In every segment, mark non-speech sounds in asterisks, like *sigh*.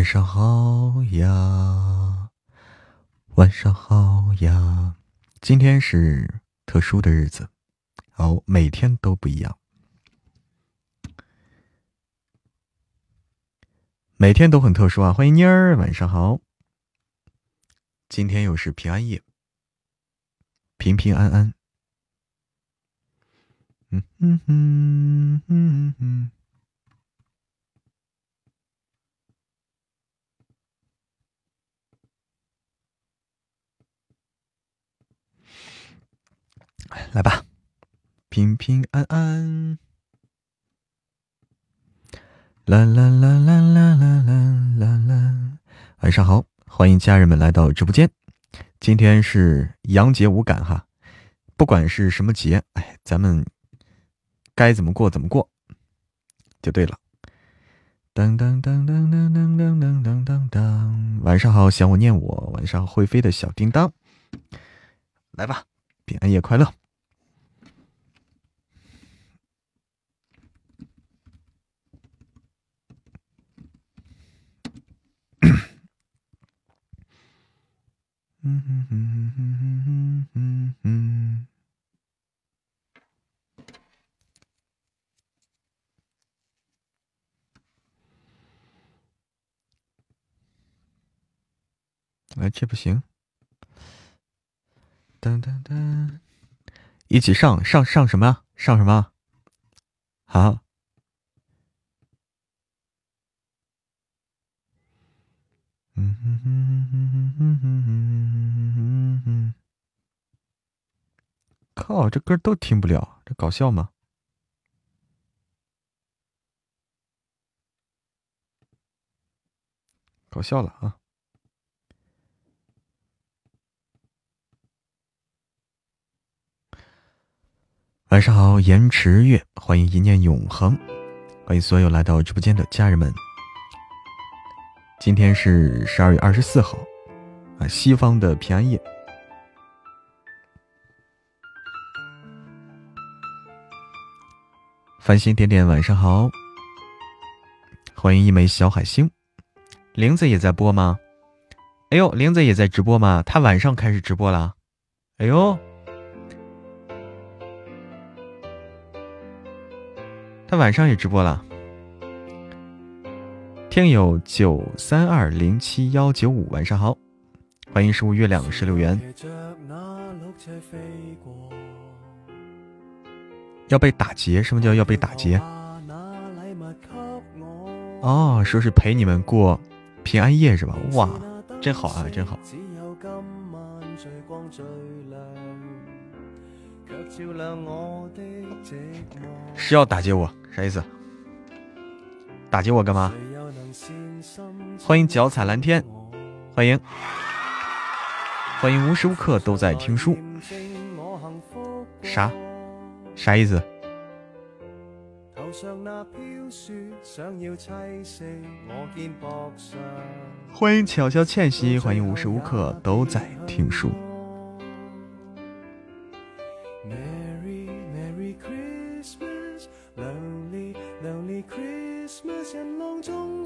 晚上好呀，晚上好呀！今天是特殊的日子，哦，每天都不一样，每天都很特殊啊！欢迎妮儿，晚上好。今天又是平安夜，平平安安。嗯嗯嗯嗯嗯。来吧，平平安安。啦啦啦啦啦啦啦啦啦！晚上好，欢迎家人们来到直播间。今天是阳节无感哈，不管是什么节，哎，咱们该怎么过怎么过就对了。当当当当当当当当当当当。晚上好，想我念我。晚上会飞的小叮当，来吧，平安夜快乐。嗯嗯嗯嗯嗯嗯嗯哎，这不行！噔噔噔，一起上上上什么？上什么？好。嗯哼哼哼哼哼哼哼哼哼！靠，这歌都听不了，这搞笑吗？搞笑了啊！晚上好，延迟月，欢迎一念永恒，欢迎所有来到直播间的家人们。今天是十二月二十四号，啊，西方的平安夜。繁星点点，晚上好，欢迎一枚小海星。玲子也在播吗？哎呦，玲子也在直播吗？她晚上开始直播了。哎呦，他晚上也直播了。听友九三二零七幺九五，晚上好，欢迎十五月亮十六元。要被打劫？什么叫要被打劫？哦，说是陪你们过平安夜是吧？哇，真好啊，真好。是要打劫我？啥意思？打击我干嘛？欢迎脚踩蓝天，欢迎，欢迎无时无刻都在听书。啥？啥意思？欢迎巧笑倩兮，欢迎无时无刻都在听书。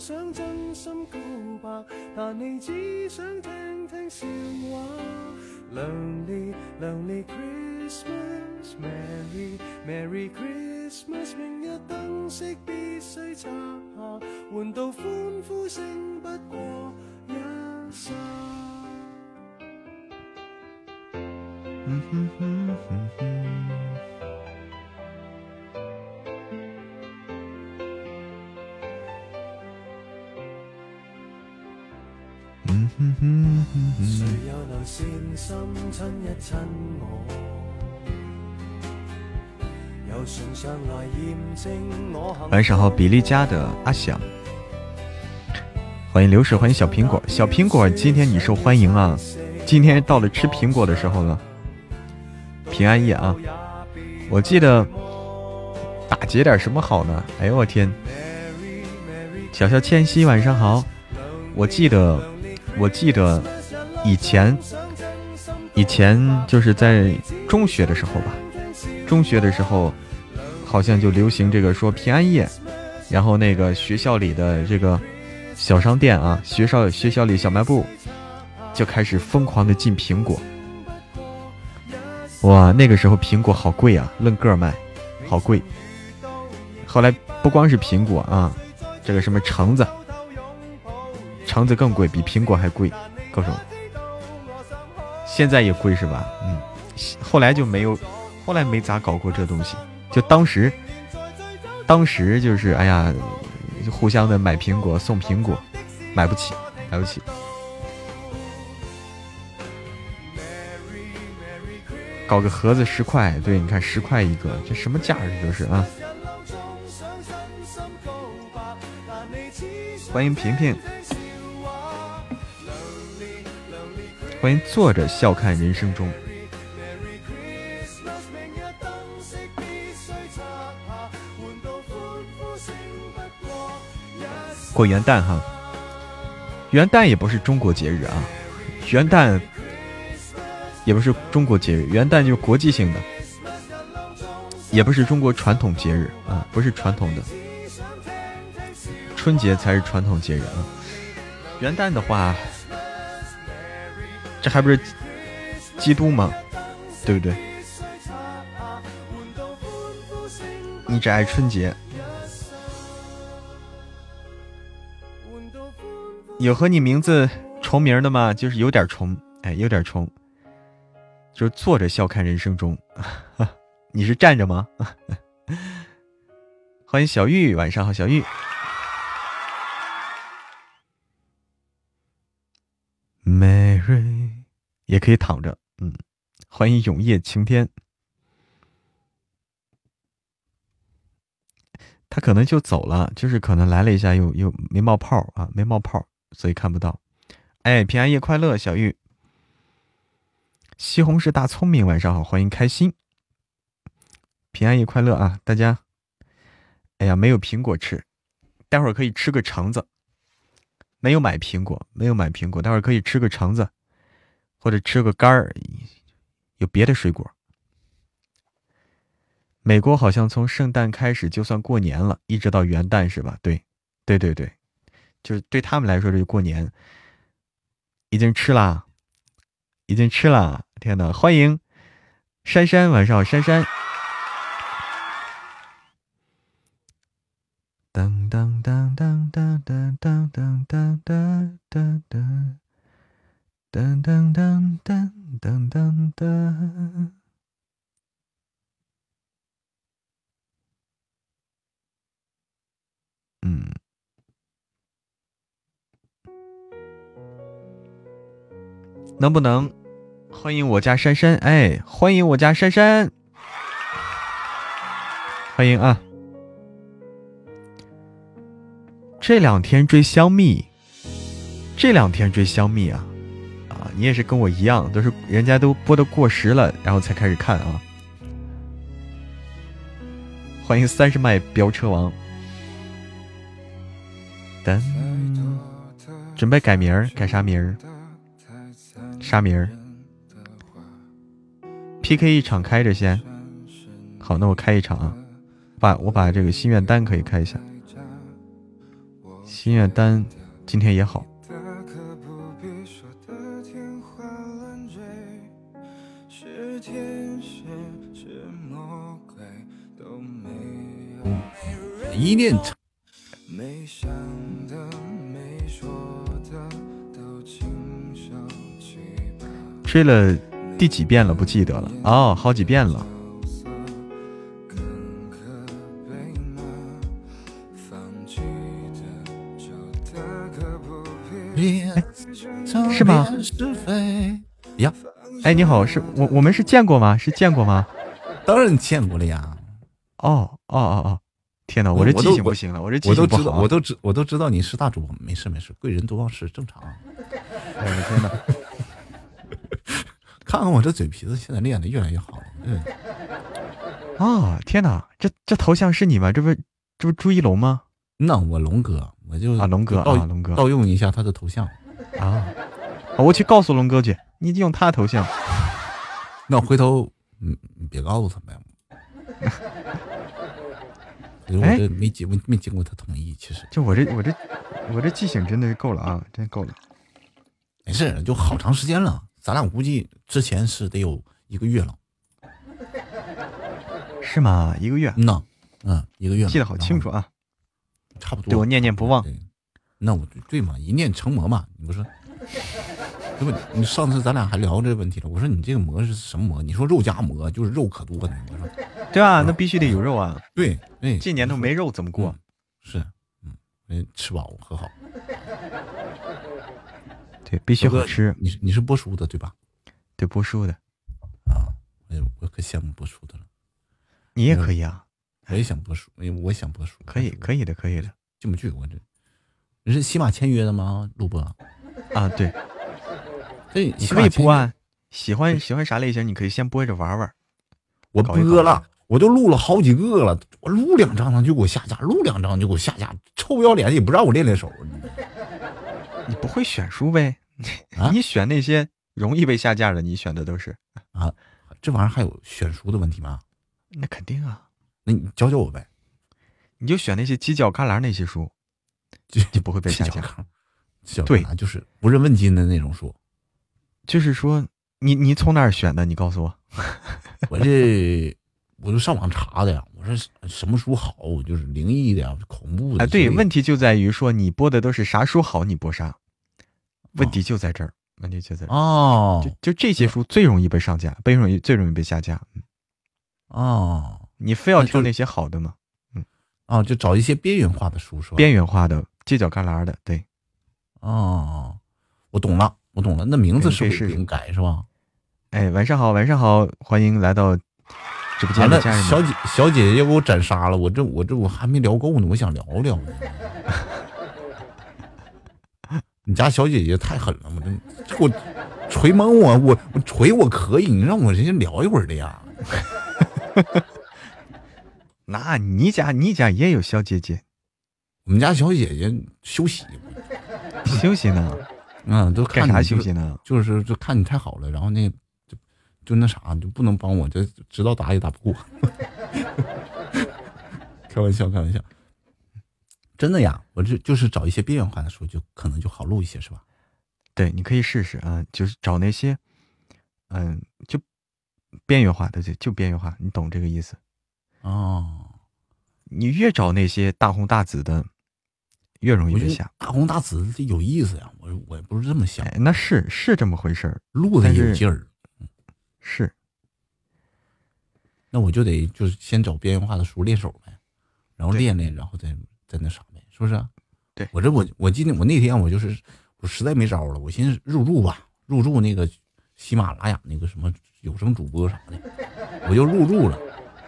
想真心告白，但你只想听听笑话。Lonely, lonely Christmas，Merry Merry Christmas，明日灯饰必须拆下，换到欢呼声不过一刹。晚上好，比利家的阿翔，欢迎流水，欢迎小苹果，小苹果，今天你受欢迎啊！今天到了吃苹果的时候了，平安夜啊！我记得打劫点什么好呢？哎呦我天！小小千玺，晚上好，我记得。我记得以前，以前就是在中学的时候吧，中学的时候好像就流行这个说平安夜，然后那个学校里的这个小商店啊，学校学校里小卖部就开始疯狂的进苹果。哇，那个时候苹果好贵啊，论个卖，好贵。后来不光是苹果啊，这个什么橙子，橙子更贵，比苹果还贵，各种。现在也贵是吧？嗯，后来就没有，后来没咋搞过这东西。就当时，当时就是哎呀，互相的买苹果送苹果，买不起，买不起。搞个盒子十块，对，你看十块一个，这什么价这都是啊！欢迎平平，欢迎坐着笑看人生中。过元旦哈，元旦也不是中国节日啊，元旦。也不是中国节日，元旦就是国际性的，也不是中国传统节日啊，不是传统的，春节才是传统节日啊。元旦的话，这还不是基督吗？对不对？你只爱春节，有和你名字重名的吗？就是有点重，哎，有点重。就是坐着笑看人生中，*laughs* 你是站着吗？*laughs* 欢迎小玉，晚上好，小玉。Mary 也可以躺着，嗯。欢迎永夜晴天，他可能就走了，就是可能来了一下，又又没冒泡啊，没冒泡，所以看不到。哎，平安夜快乐，小玉。西红柿大聪明，晚上好，欢迎开心，平安夜快乐啊！大家，哎呀，没有苹果吃，待会儿可以吃个橙子。没有买苹果，没有买苹果，待会儿可以吃个橙子，或者吃个干儿，有别的水果。美国好像从圣诞开始就算过年了，一直到元旦是吧？对，对对对，就是对他们来说这就过年，已经吃啦。已经吃了，天呐！欢迎珊珊，晚上好，珊珊。当当当当当当当当当当当噔噔噔噔噔噔噔。嗯，能不能？欢迎我家珊珊，哎，欢迎我家珊珊，欢迎啊！这两天追香蜜，这两天追香蜜，啊，你也是跟我一样，都是人家都播的过时了，然后才开始看啊！欢迎三十迈飙车王，等，准备改名儿，改啥名儿？啥名儿？P K 一场开着先，好，那我开一场啊，把我把这个心愿单可以开一下，心愿单今天也好。一念成。吹了。第几遍了？不记得了哦，好几遍了。是吗？呀，哎，你好，是我，我们是见过吗？是见过吗？当然见过了呀。哦哦哦哦！天哪，我这记性不行了，我这记性不好。我都知，我都知道你是大主播，没事没事，贵人多忘事，正常。*laughs* 哎我天哪！*laughs* 看看我这嘴皮子，现在练的越来越好。嗯，啊，天哪，这这头像是你吗？这不这不朱一龙吗？那我龙哥，我就啊龙哥啊龙哥，盗用一下他的头像啊，我去告诉龙哥去，你用他头像。那回头嗯，你别告诉他们。*laughs* 我这没经过没经过他同意，其实就我这我这我这记性真的是够了啊，真够了。没事，就好长时间了，咱俩估计之前是得有一个月了，*laughs* 是吗？一个月？嗯呐，嗯，一个月，记得好清楚啊，差不多，对我念念不忘。那我对嘛，一念成魔嘛，你不说？对不？你上次咱俩还聊这个问题了，我说你这个馍是什么馍？你说肉夹馍就是肉可多呢，我说。对啊，那必须得有肉啊。对对，这年头没肉怎么过？是，嗯，吃饱喝好。对，必须好吃。你是你是播书的对吧？对，播书的。啊，哎，我可羡慕播书的了。你也可以啊，我也想播书，因为我想播书。可以，可以的，可以的。进不去，我这。你是喜马签约的吗？录播？啊，对。哎，你可以播啊。喜欢喜欢啥类型？你可以先播着玩玩。我播了，我都录了好几个了。我录两张，他就给我下架；录两张就给我下架。臭不要脸，也不让我练练手。你不会选书呗？你选那些容易被下架的，你选的都是啊？这玩意儿还有选书的问题吗？那肯定啊。那你教教我呗。你就选那些犄角旮旯那些书，就不会被下架。对，就是不人问津的那种书。就是说，你你从哪儿选的？你告诉我。*laughs* 我这我就上网查的呀。我说什么书好？就是灵异的呀，恐怖的。哎，对，问题就在于说你播的都是啥书好，你播啥。问题就在这儿，问题就在这儿哦，就就这些书最容易被上架，最容易最容易被下架。哦，你非要挑那些好的吗？嗯，哦，就找一些边缘化的书是吧？边缘化的，犄角旮旯的，对。哦，我懂了，我懂了。那名字是不是改是吧？哎，晚上好，晚上好，欢迎来到直播间的家人。小姐小姐姐要给我斩杀了，我这我这我还没聊够呢，我想聊聊呢。*laughs* 你家小姐姐太狠了，我这这我锤蒙我，我我锤我可以，你让我人家聊一会儿的呀。*laughs* 那你家你家也有小姐姐？我们家小姐姐休息，*laughs* 休息呢？嗯，都看啥休息呢？就是就看你太好了，然后那就就那啥，就不能帮我，就知道打也打不过。*laughs* 开玩笑，开玩笑。真的呀，我这就是找一些边缘化的书，就可能就好录一些，是吧？对，你可以试试啊，就是找那些，嗯，就边缘化的，就就边缘化，你懂这个意思？哦，你越找那些大红大紫的，越容易被下。大红大紫的有意思呀，我我不是这么想，那是是这么回事儿，录的有劲儿，是。那我就得就是先找边缘化的书练手呗，然后练练，然后再。再那啥呗，是不是？对我这我我今天我那天我就是我实在没招了，我寻思入驻吧，入驻那个喜马拉雅那个什么有声主播啥的，我就入驻了。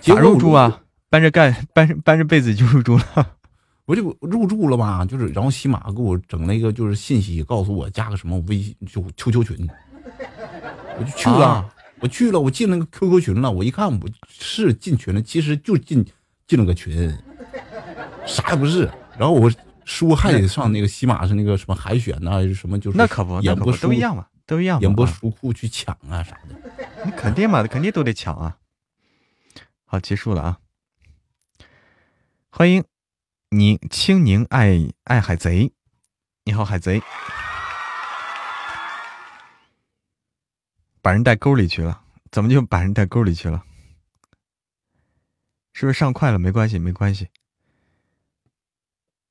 咋入驻啊？搬着盖搬搬着被子就入住了？我就入住了吧，就是然后喜马给我整那个就是信息，告诉我加个什么微信就 QQ 群，我就去了，我去了，我进那个 QQ 群了，我一看我是进群了，其实就进进了个群。啥也不是，然后我书还得上那个喜马是那个什么海选呐，什么就是那可不，演播都一样嘛，都一样。演播书库去抢啊啥的，那肯定嘛，肯定都得抢啊。好，结束了啊！欢迎你，青柠爱爱海贼，你好海贼，把人带沟里去了，怎么就把人带沟里去了？是不是上快了？没关系，没关系。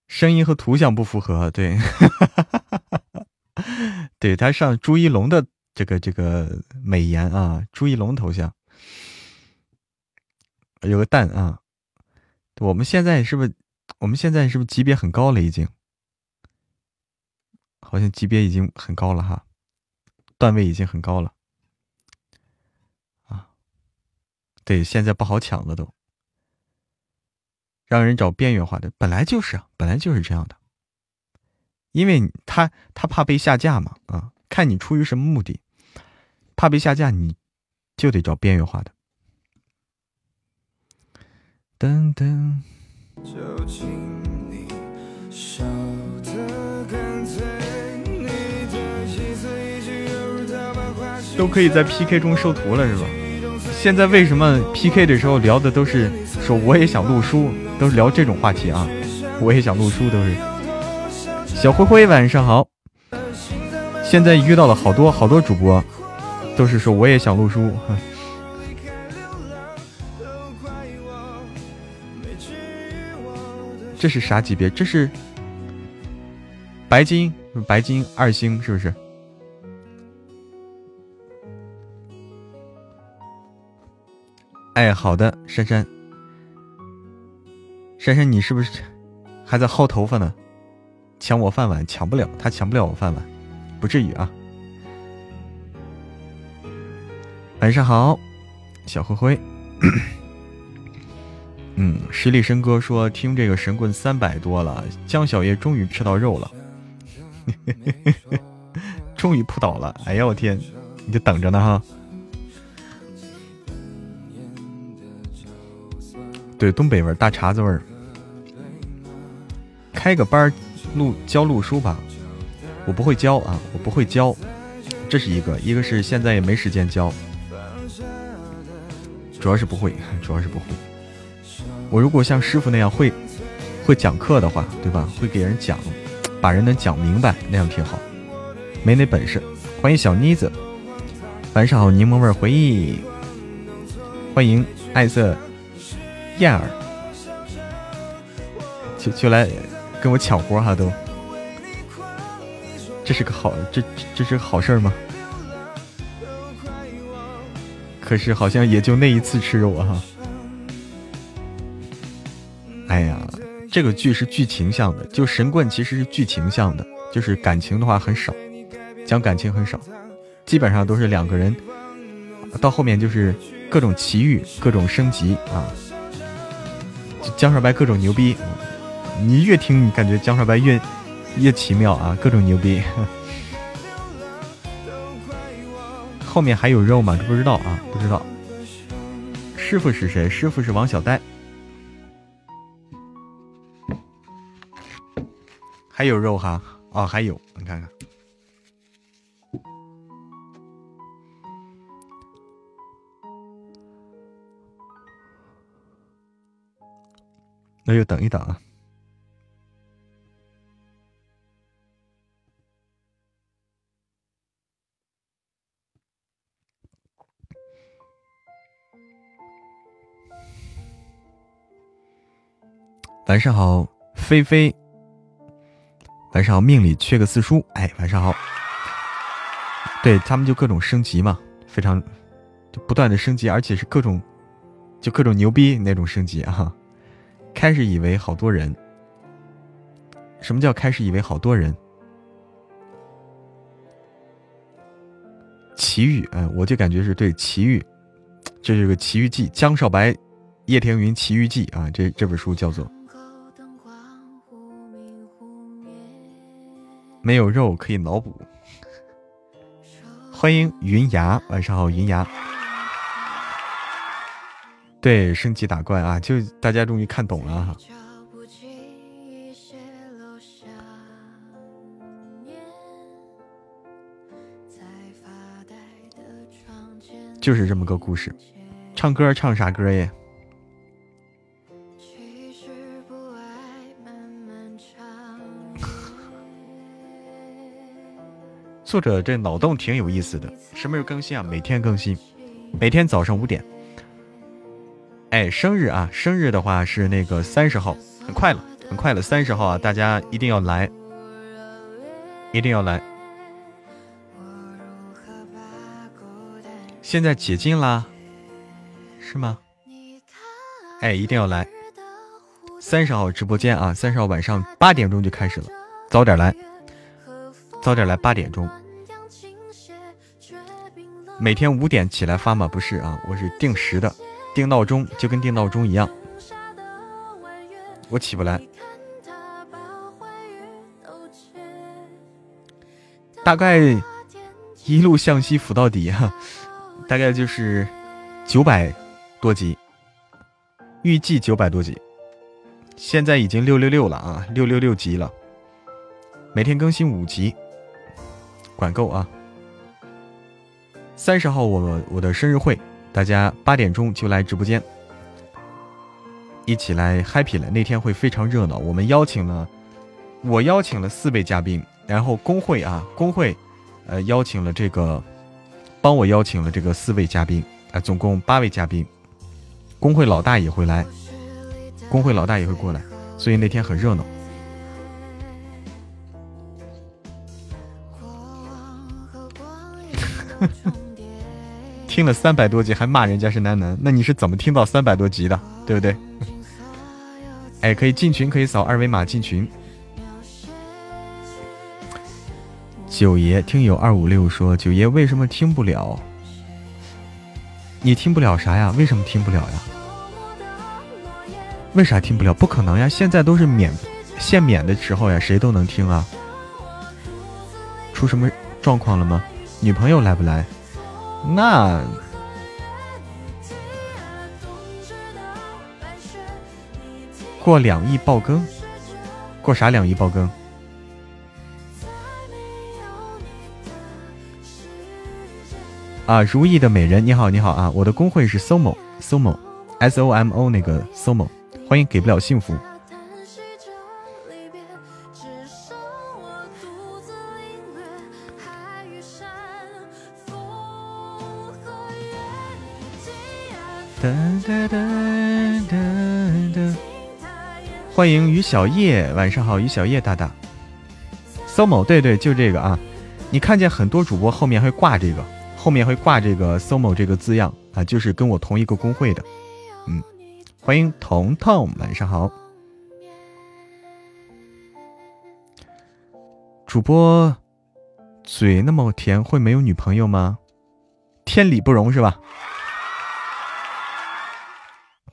声音和图像不符合，对，*laughs* 对他上朱一龙的这个这个美颜啊，朱一龙头像有个蛋啊，我们现在是不是我们现在是不是级别很高了？已经，好像级别已经很高了哈，段位已经很高了啊，对，现在不好抢了都。让人找边缘化的，本来就是啊，本来就是这样的，因为他他怕被下架嘛，啊，看你出于什么目的，怕被下架，你就得找边缘化的。噔噔，都可以在 PK 中收徒了是吧？现在为什么 PK 的时候聊的都是说我也想录书？都是聊这种话题啊。我也想录书，都是。小灰灰，晚上好。现在遇到了好多好多主播，都是说我也想录书。这是啥级别？这是白金，白金二星是不是？哎，好的，珊珊，珊珊，你是不是还在薅头发呢？抢我饭碗，抢不了，他抢不了我饭碗，不至于啊。晚上好，小灰灰。嗯，十里笙哥说听这个神棍三百多了，江小叶终于吃到肉了，*laughs* 终于扑倒了。哎呀，我天，你就等着呢哈。对，东北味儿大碴子味儿。开个班录教录书吧，我不会教啊，我不会教，这是一个，一个是现在也没时间教，主要是不会，主要是不会。我如果像师傅那样会会讲课的话，对吧？会给人讲，把人能讲明白，那样挺好。没那本事。欢迎小妮子，晚上好，柠檬味回忆。欢迎爱色燕儿，就就来跟我抢活哈都。这是个好，这这是个好事吗？可是好像也就那一次吃肉啊。哎呀，这个剧是剧情向的，就神棍其实是剧情向的，就是感情的话很少，讲感情很少，基本上都是两个人，到后面就是各种奇遇，各种升级啊。江少白各种牛逼，你越听你感觉江少白越越奇妙啊，各种牛逼。*laughs* 后面还有肉吗？不知道啊，不知道。师傅是谁？师傅是王小呆。还有肉哈哦，还有你看看，那就等一等啊。晚上好，菲菲。晚上好，命里缺个四叔。哎，晚上好。对他们就各种升级嘛，非常就不断的升级，而且是各种就各种牛逼那种升级啊。开始以为好多人，什么叫开始以为好多人？奇遇，嗯，我就感觉是对奇遇，这是个奇遇记，江少白、叶天云奇遇记啊，这这本书叫做。没有肉可以脑补。欢迎云牙，晚上好，云牙。对，升级打怪啊，就大家终于看懂了哈。就是这么个故事，唱歌唱啥歌耶？作者这脑洞挺有意思的，什么时候更新啊？每天更新，每天早上五点。哎，生日啊，生日的话是那个三十号，很快了，很快了，三十号啊，大家一定要来，一定要来。现在解禁啦，是吗？哎，一定要来，三十号直播间啊，三十号晚上八点钟就开始了，早点来，早点来，八点钟。每天五点起来发吗？不是啊，我是定时的，定闹钟就跟定闹钟一样。我起不来，大概一路向西扶到底哈，*laughs* 大概就是九百多集，预计九百多集，现在已经六六六了啊，六六六集了，每天更新五集，管够啊。三十号我我的生日会，大家八点钟就来直播间。一起来 happy 了。那天会非常热闹，我们邀请了，我邀请了四位嘉宾，然后工会啊，工会，呃，邀请了这个，帮我邀请了这个四位嘉宾，啊，总共八位嘉宾，工会老大也会来，工会老大也会过来，所以那天很热闹。*laughs* 听了三百多集还骂人家是男男，那你是怎么听到三百多集的？对不对？*laughs* 哎，可以进群，可以扫二维码进群。九爷，听友二五六说，九爷为什么听不了？你听不了啥呀？为什么听不了呀？为啥听不了？不可能呀！现在都是免限免的时候呀，谁都能听啊。出什么状况了吗？女朋友来不来？那过两亿爆更，过啥两亿爆更？啊，如意的美人，你好，你好啊！我的工会是 somo，somo，s o m o 那个 somo，欢迎给不了幸福。哒哒哒哒哒！欢迎于小叶，晚上好，于小叶大大。so 某对对，就这个啊！你看见很多主播后面会挂这个，后面会挂这个 so 某这个字样啊，就是跟我同一个工会的。嗯，欢迎彤彤，晚上好。主播嘴那么甜，会没有女朋友吗？天理不容是吧？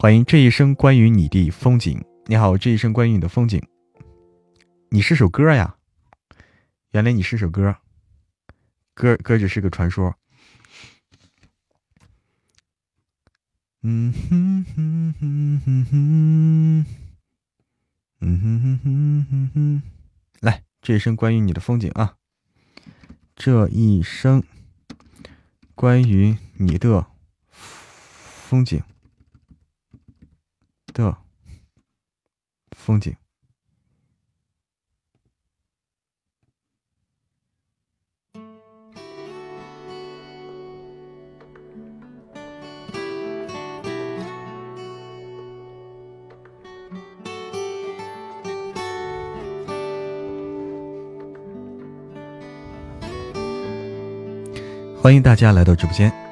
欢迎这一生关于你的风景。你好，这一生关于你的风景。你是首歌呀？原来你是首歌，歌歌只是个传说。嗯哼哼哼哼哼，嗯哼哼哼哼哼。来，这一生关于你的风景啊！这一生关于你的风景。的风景，欢迎大家来到直播间。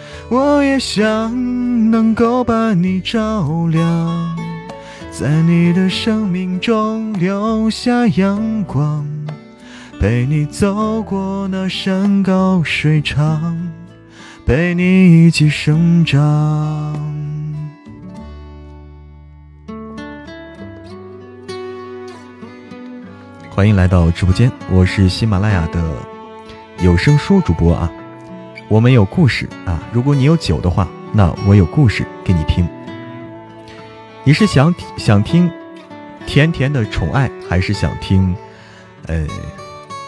我也想能够把你照亮，在你的生命中留下阳光，陪你走过那山高水长，陪你一起生长。欢迎来到直播间，我是喜马拉雅的有声书主播啊。我们有故事啊！如果你有酒的话，那我有故事给你听。你是想想听甜甜的宠爱，还是想听呃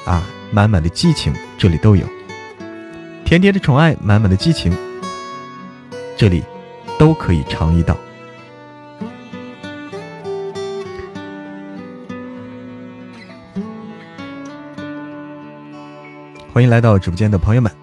啊满满的激情？这里都有甜甜的宠爱，满满的激情，这里都可以尝一道。欢迎来到直播间的朋友们。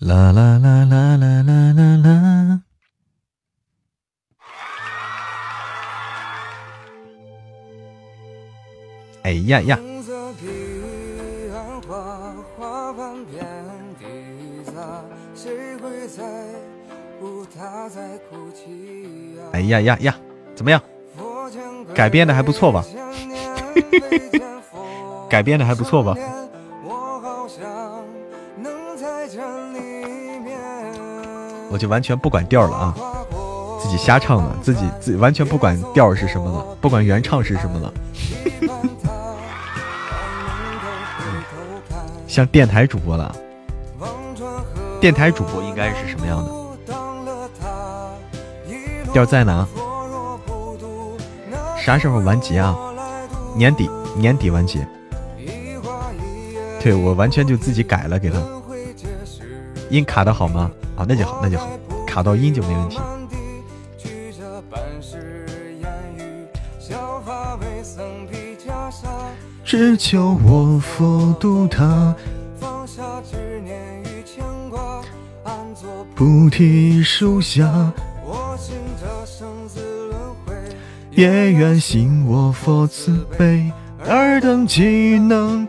啦啦啦啦啦啦啦啦！哎呀呀！哎呀呀呀！怎么样？改编的还不错吧？*laughs* 改编的还不错吧？我就完全不管调了啊，自己瞎唱了，自己自完全不管调是什么了，不管原唱是什么了，像电台主播了，电台主播应该是什么样的？调在哪？啥时候完结啊？年底，年底完结。对我完全就自己改了给他，音卡的好吗？好，那就好，那就好，卡到音就没问题。只求我佛渡他，放下执念与牵挂，安坐菩提树下。我信这生死轮回，也愿信我佛慈悲，尔等岂能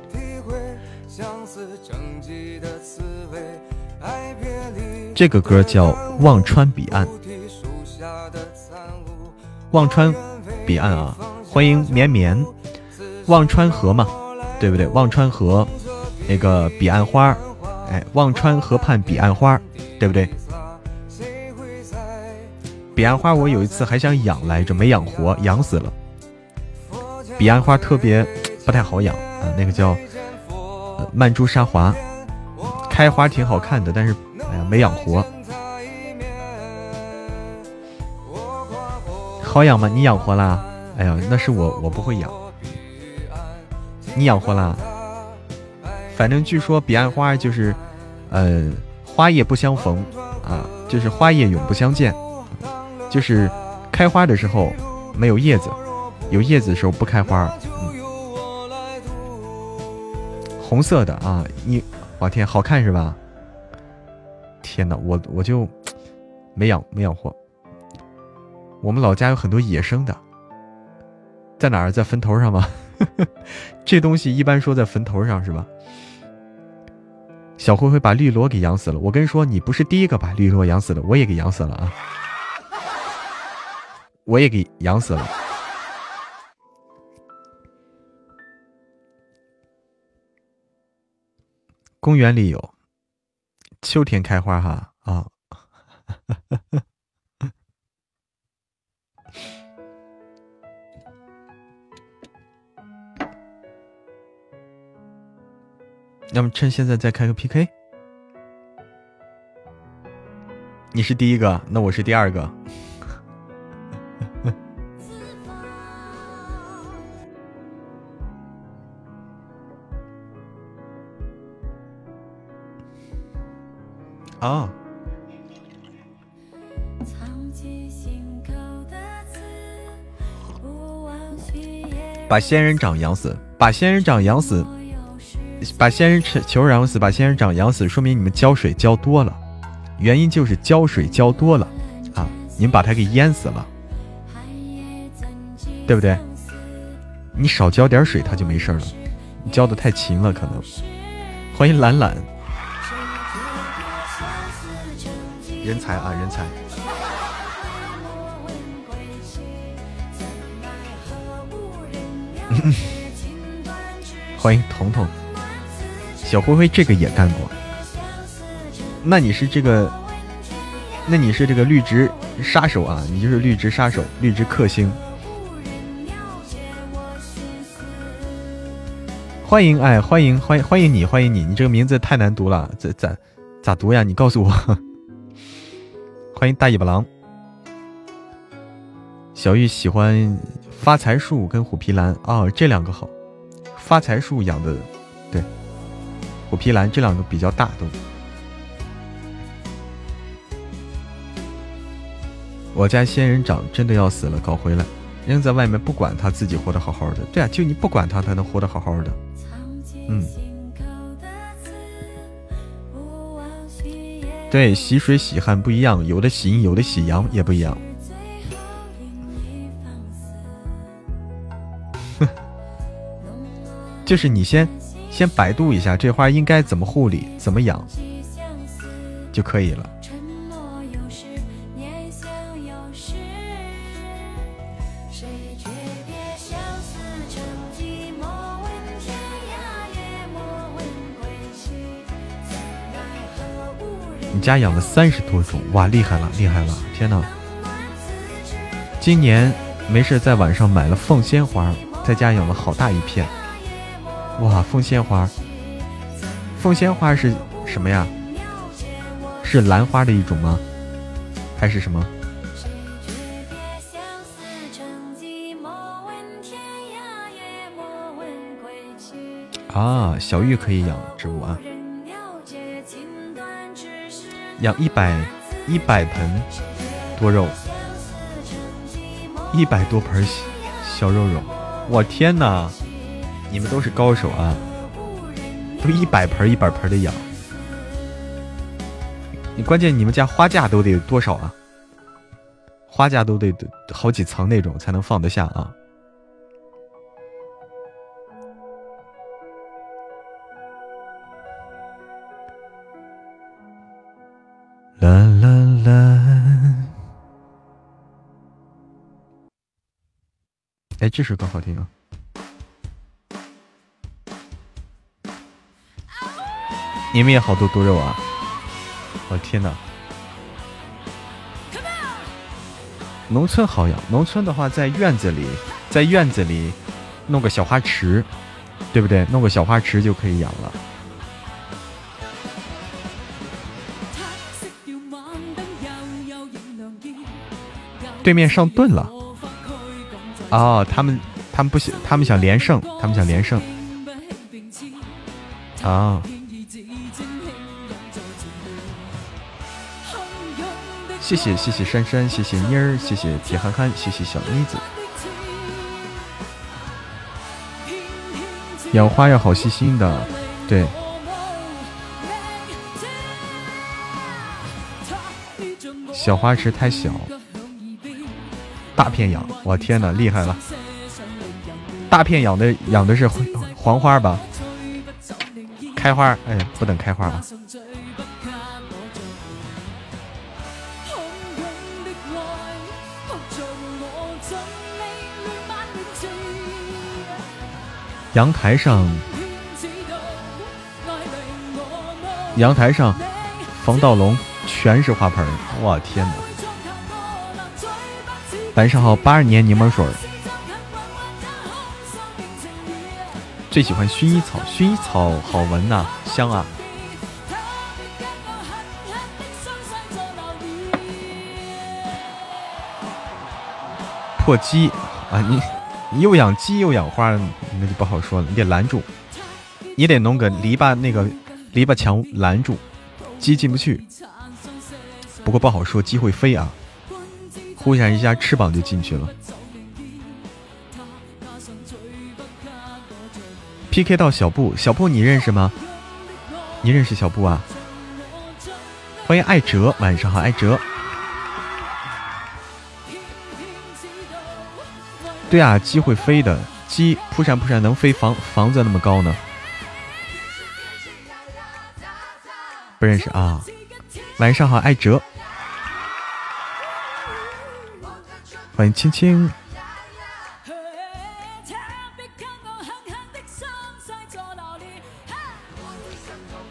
这个歌叫《忘川彼岸》，忘川彼岸啊！欢迎绵绵，忘川河嘛，对不对？忘川河，那个彼岸花，哎，忘川河畔彼岸花，对不对？彼岸花，我有一次还想养来着，没养活，养死了。彼岸花特别不太好养啊，那个叫曼珠沙华，开花挺好看的，但是。没养活，好养吗？你养活啦？哎呀，那是我，我不会养。你养活啦？反正据说彼岸花就是，呃，花叶不相逢啊，就是花叶永不相见，就是开花的时候没有叶子，有叶子的时候不开花。红色的啊，你，我天，好看是吧？天哪，我我就没养没养活。我们老家有很多野生的，在哪儿？在坟头上吗？*laughs* 这东西一般说在坟头上是吧？小灰灰把绿萝给养死了。我跟你说，你不是第一个把绿萝养死的，我也给养死了啊！我也给养死了。公园里有。秋天开花哈啊！*laughs* 那么趁现在再开个 PK。你是第一个，那我是第二个。啊！把仙人掌养死，把仙人掌养死，把仙人球养死，把仙人掌养死，说明你们浇水浇多了，原因就是浇水浇多了啊！你们把它给淹死了，对不对？你少浇点水，它就没事了。浇的太勤了，可能。欢迎懒懒。人才啊，人才！*laughs* 欢迎彤彤，小灰灰这个也干过。那你是这个，那你是这个绿植杀手啊？你就是绿植杀手，绿植克星。欢迎哎，欢迎欢迎欢迎你，欢迎你！你这个名字太难读了，咋咋咋读呀？你告诉我。欢迎大尾巴狼，小玉喜欢发财树跟虎皮兰哦，这两个好。发财树养的，对，虎皮兰这两个比较大都。我家仙人掌真的要死了，搞回来，扔在外面不管它，自己活得好好的。对啊，就你不管它，它能活得好好的。嗯。对，喜水喜汗不一样，有的喜阴，有的喜阳，也不一样。就是你先先百度一下这花应该怎么护理，怎么养就可以了。家养了三十多种，哇，厉害了，厉害了！天哪，今年没事在晚上买了凤仙花，在家养了好大一片。哇，凤仙花，凤仙花是什么呀？是兰花的一种吗？还是什么？啊，小玉可以养植物啊。养一百一百盆多肉，一百多盆小肉肉，我天哪！你们都是高手啊，都一百盆一百盆的养。你关键你们家花架都得多少啊？花架都得好几层那种才能放得下啊。啦啦啦！哎，这首歌好听啊！你们也好多多肉啊！我天哪！农村好养，农村的话在院子里，在院子里弄个小花池，对不对？弄个小花池就可以养了。对面上盾了，哦，他们他们不想，他们想连胜，他们想连胜，啊！谢谢谢谢珊珊，谢谢妮儿，谢谢铁憨憨，谢谢小妮子。养花要好细心的，对。小花池太小。大片养，我天哪，厉害了！大片养的养的是黄花吧？开花，哎，不等开花了。阳台上，阳台上，防盗笼全是花盆，我天哪！晚上好，八二年柠檬水最喜欢薰衣草，薰衣草好闻呐，香啊。破鸡啊，你你又养鸡又养花，那就不好说了。你得拦住，你得弄个篱笆，那个篱笆墙拦住，鸡进不去。不过不好说，鸡会飞啊，忽闪一下翅膀就进去了。P.K. 到小布，小布你认识吗？你认识小布啊？欢迎艾哲，晚上好，艾哲。对啊，鸡会飞的，鸡扑闪扑闪能飞房房子那么高呢？不认识啊？晚上好，艾哲。欢迎青青。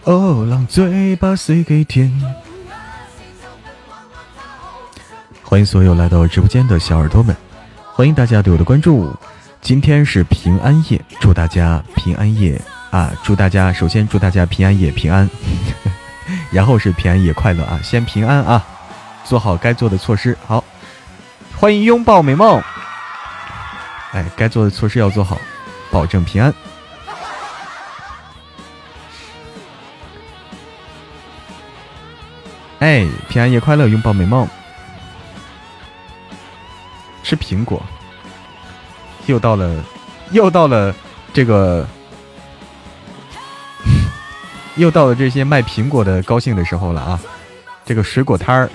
哦，让嘴巴碎给天。欢迎所有来到直播间的小耳朵们，欢迎大家对我的关注。今天是平安夜，祝大家平安夜啊！祝大家首先祝大家平安夜平安，*laughs* 然后是平安夜快乐啊！先平安啊，做好该做的措施。好，欢迎拥抱美梦。哎，该做的措施要做好，保证平安。哎，平安夜快乐，拥抱美梦。吃苹果，又到了，又到了这个，*laughs* 又到了这些卖苹果的高兴的时候了啊！这个水果摊儿、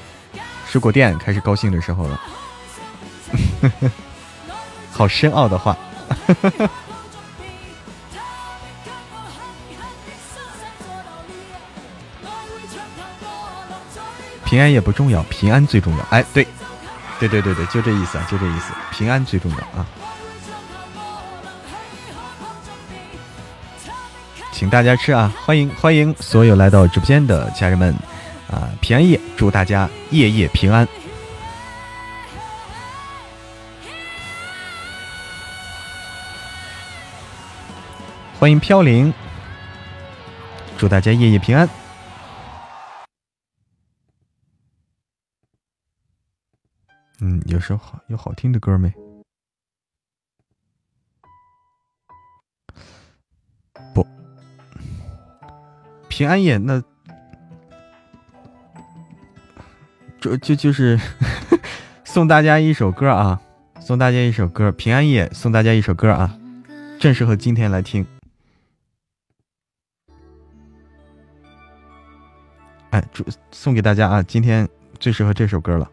水果店开始高兴的时候了。*laughs* 好深奥的话。*laughs* 平安也不重要，平安最重要。哎，对，对对对对，就这意思啊，就这意思，平安最重要啊！请大家吃啊，欢迎欢迎所有来到直播间的家人们啊！平安夜，祝大家夜夜平安。欢迎飘零，祝大家夜夜平安。嗯，有首好有好听的歌没？不，平安夜那，就就就是 *laughs* 送大家一首歌啊，送大家一首歌，平安夜送大家一首歌啊，正适合今天来听。哎，祝送给大家啊，今天最适合这首歌了。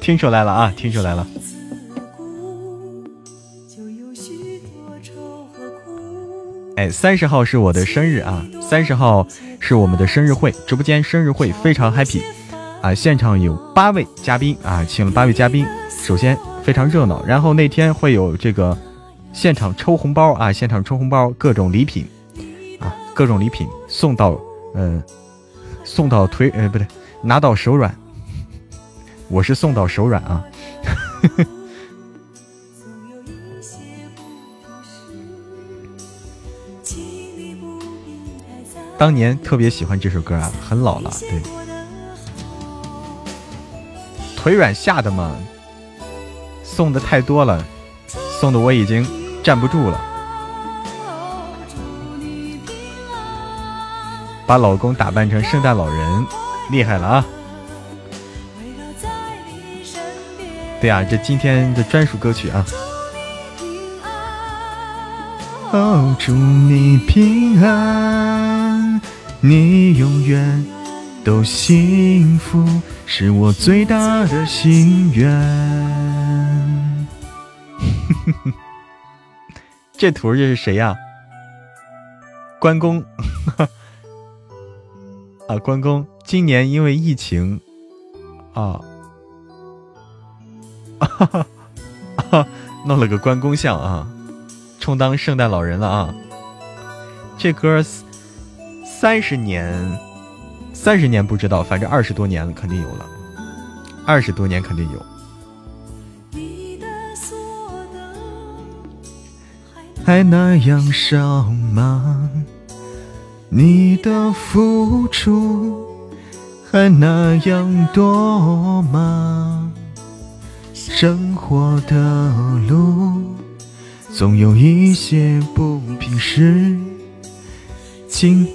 听出来了啊，听出来了。哎，三十号是我的生日啊，三十号是我们的生日会，直播间生日会非常 happy 啊！现场有八位嘉宾啊，请了八位嘉宾，首先非常热闹，然后那天会有这个现场抽红包啊，现场抽红包，各种礼品啊，各种礼品送到，嗯，送到腿，呃，不对，拿到手软。*laughs* 我是送到手软啊！当年特别喜欢这首歌啊，很老了，对。腿软吓的嘛，送的太多了，送的我已经站不住了。把老公打扮成圣诞老人，厉害了啊！对啊，这今天的专属歌曲啊！哦，祝你平安，你永远都幸福，是我最大的心愿。这图这是谁呀？关公 *laughs* 啊，关公今年因为疫情啊。哈，*laughs* 弄了个关公像啊，充当圣诞老人了啊。这歌三十年，三十年不知道，反正二十多年了，肯定有了，二十多年肯定有。还那样少吗？你的付出还那样多吗？生活的路总有一些不平事，请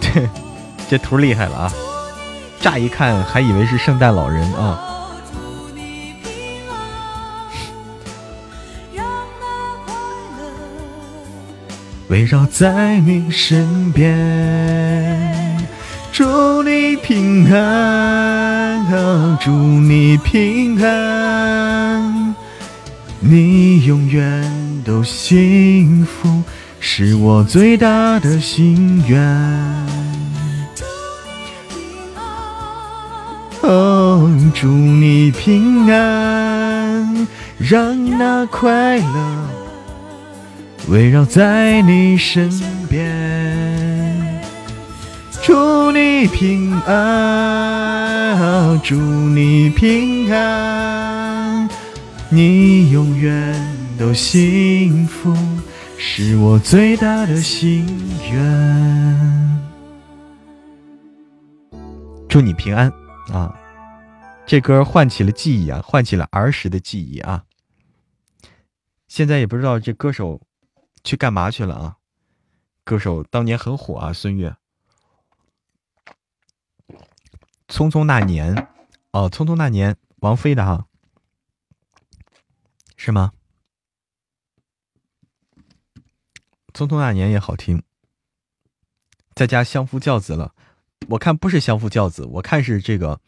对，*laughs* 这图厉害了啊！乍一看还以为是圣诞老人啊。*laughs* 围绕在你身边，祝你平安，祝你平安，你永远都幸福，是我最大的心愿。哦，祝你平安，让那快乐。围绕在你身边，祝你平安，祝你平安，你永远都幸福，是我最大的心愿。祝你平安啊！这歌唤起了记忆啊，唤起了儿时的记忆啊。现在也不知道这歌手。去干嘛去了啊？歌手当年很火啊，孙悦。匆匆那年，哦，匆匆那年，王菲的哈，是吗？匆匆那年也好听。在家相夫教子了，我看不是相夫教子，我看是这个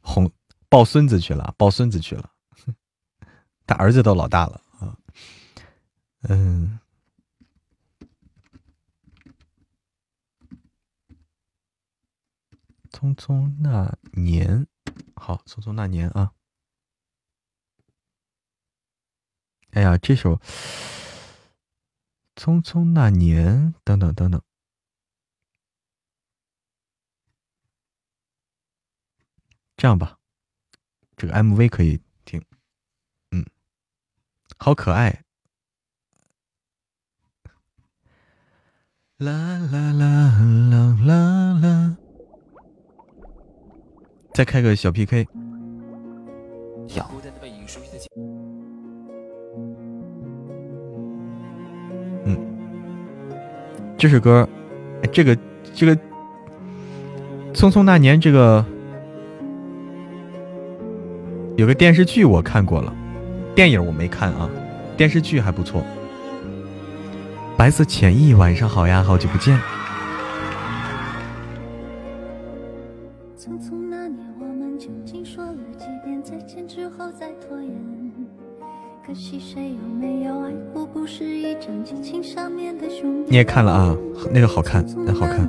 哄抱孙子去了，抱孙子去了。*laughs* 他儿子都老大了。嗯，匆匆那年，好，匆匆那年啊！哎呀，这首《匆匆那年》等等等等，这样吧，这个 MV 可以听，嗯，好可爱。啦啦啦啦啦！再开个小 PK。嗯，这首歌，这个这个《匆匆那年》这个有个电视剧我看过了，电影我没看啊，电视剧还不错。白色浅意，晚上好呀，好久不见。你也看了啊？那个好看，那好看。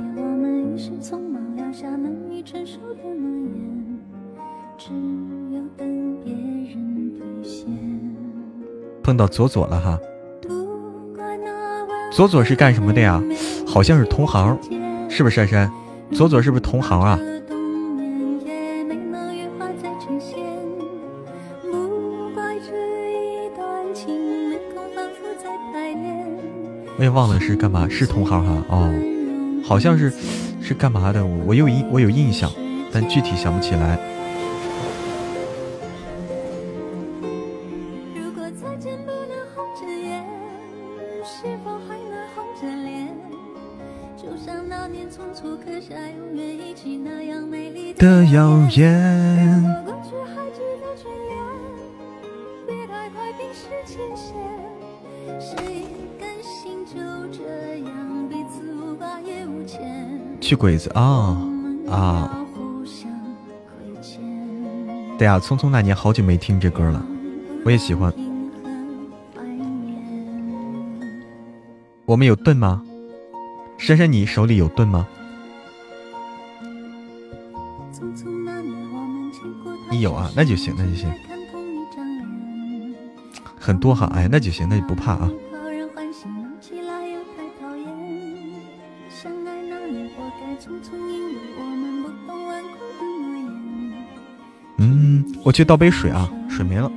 碰到左左了哈。左左是干什么的呀？好像是同行，是不是珊珊？左左是不是同行啊？忘了是干嘛，是同行哈？哦，好像是是干嘛的？我有印，我有印象，但具体想不起来。的谣言。去鬼子啊啊！对呀，匆匆那年，好久没听这歌了，我也喜欢。我们有盾吗？珊珊，你手里有盾吗？你有啊，那就行，那就行。很多哈，哎，那就行，那就不怕啊。我去倒杯水啊，水没了。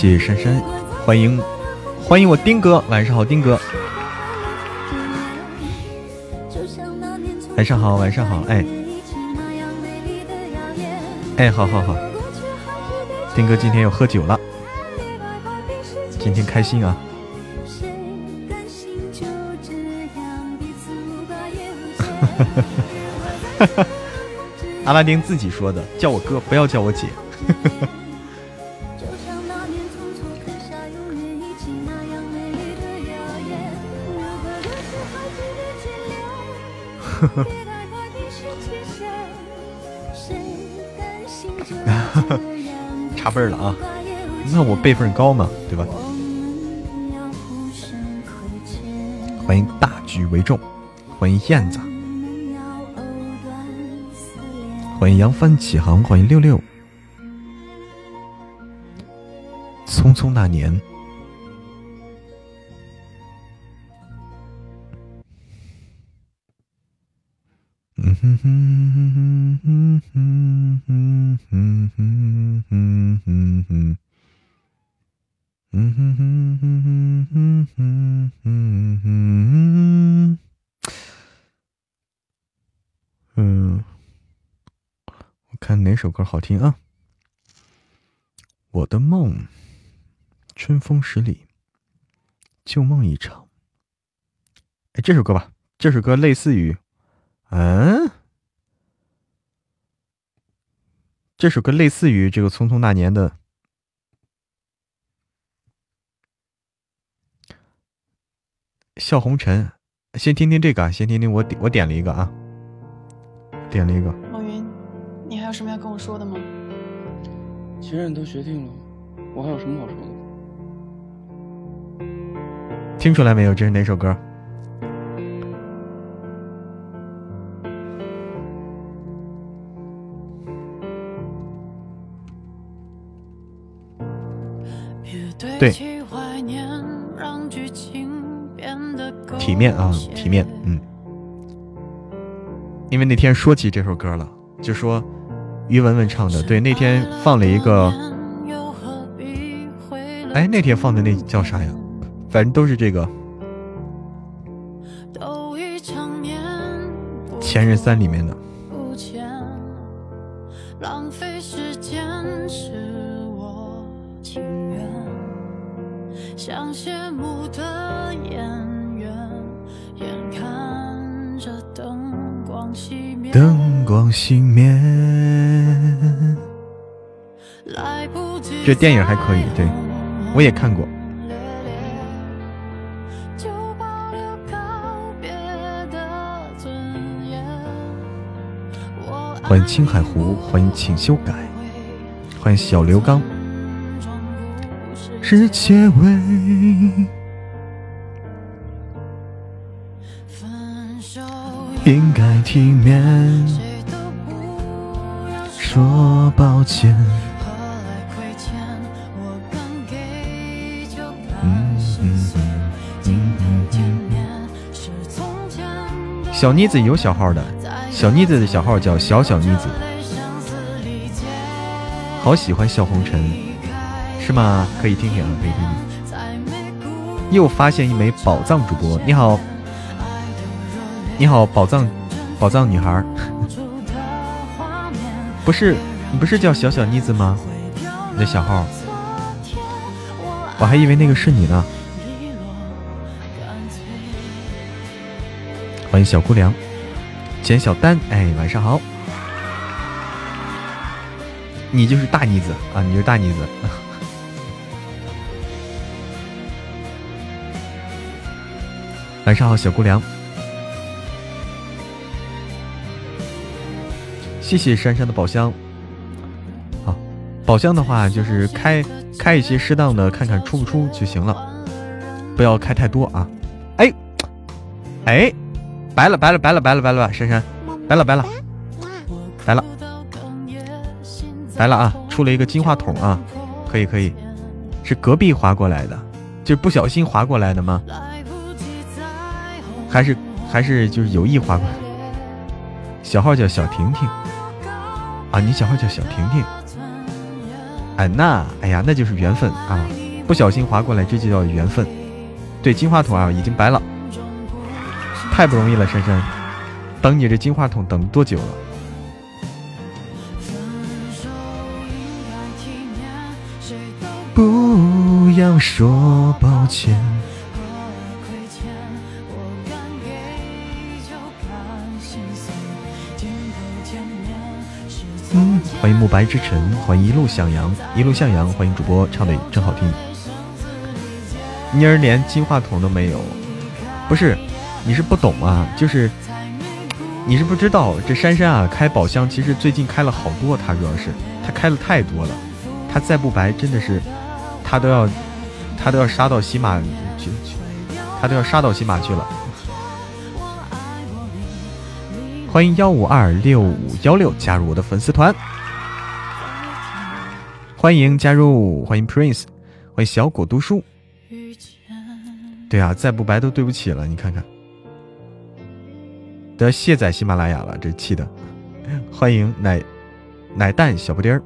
谢谢珊珊，欢迎欢迎我丁哥，晚上好，丁哥，晚上好，晚上好，哎，哎，好好好，丁哥今天又喝酒了，今天开心啊！*laughs* 阿拉丁自己说的，叫我哥，不要叫我姐。*laughs* 差辈儿了啊！*laughs* 那我辈分高嘛，对吧？欢迎大局为重，欢迎燕子，欢迎扬帆起航，欢迎六六。匆匆那年。歌好听啊！我的梦，春风十里，旧梦一场。哎，这首歌吧，这首歌类似于，嗯，这首歌类似于这个《匆匆那年》的《笑红尘》。先听听这个，先听听我点我点了一个啊，点了一个。有什么要跟我说的吗？既然你都决定了，我还有什么好说的？听出来没有？这是哪首歌？对，体面啊，体面，嗯。因为那天说起这首歌了，就说。于文文唱的，对，那天放了一个，哎，那天放的那叫啥呀？反正都是这个《前任三》里面的。这电影还可以，对我也看过。欢迎青海湖，欢迎请修改，欢迎小刘刚。是结尾，应该体面说抱歉。小妮子有小号的，小妮子的小号叫小小妮子，好喜欢笑红尘，是吗？可以听听啊，可以听听。又发现一枚宝藏主播，你好，你好，宝藏，宝藏女孩，*laughs* 不是你不是叫小小妮子吗？你的小号，我还以为那个是你呢。小姑娘，简小丹，哎，晚上好。你就是大妮子啊，你就是大妮子。*laughs* 晚上好，小姑娘。谢谢珊珊的宝箱。好，宝箱的话就是开开一些适当的，看看出不出就行了，不要开太多啊。哎，哎，白了白了白了白了白了，珊珊，白了白了，白了，白了啊！出了一个金话筒啊，可以可以，是隔壁划过来的，就不小心划过来的吗？还是还是就是有意划过来？小号叫小婷婷。啊，你小号叫小婷婷，哎，那哎呀，那就是缘分啊！不小心划过来，这就叫缘分。对，金话筒啊，已经白了，太不容易了，珊珊，等你这金话筒等多久了？不要说抱歉。欢迎慕白之尘，欢迎一路向阳，一路向阳，欢迎主播唱的真好听。妮儿连金话筒都没有，不是，你是不懂啊，就是你是不知道这珊珊啊开宝箱，其实最近开了好多，他主要是他开了太多了，他再不白真的是他都要他都要杀到喜马去去，他都要杀到喜马去了。欢迎幺五二六五幺六加入我的粉丝团。欢迎加入，欢迎 Prince，欢迎小果读书。对啊，再不白都对不起了，你看看，都要卸载喜马拉雅了，这气的。欢迎奶奶蛋小布丁儿，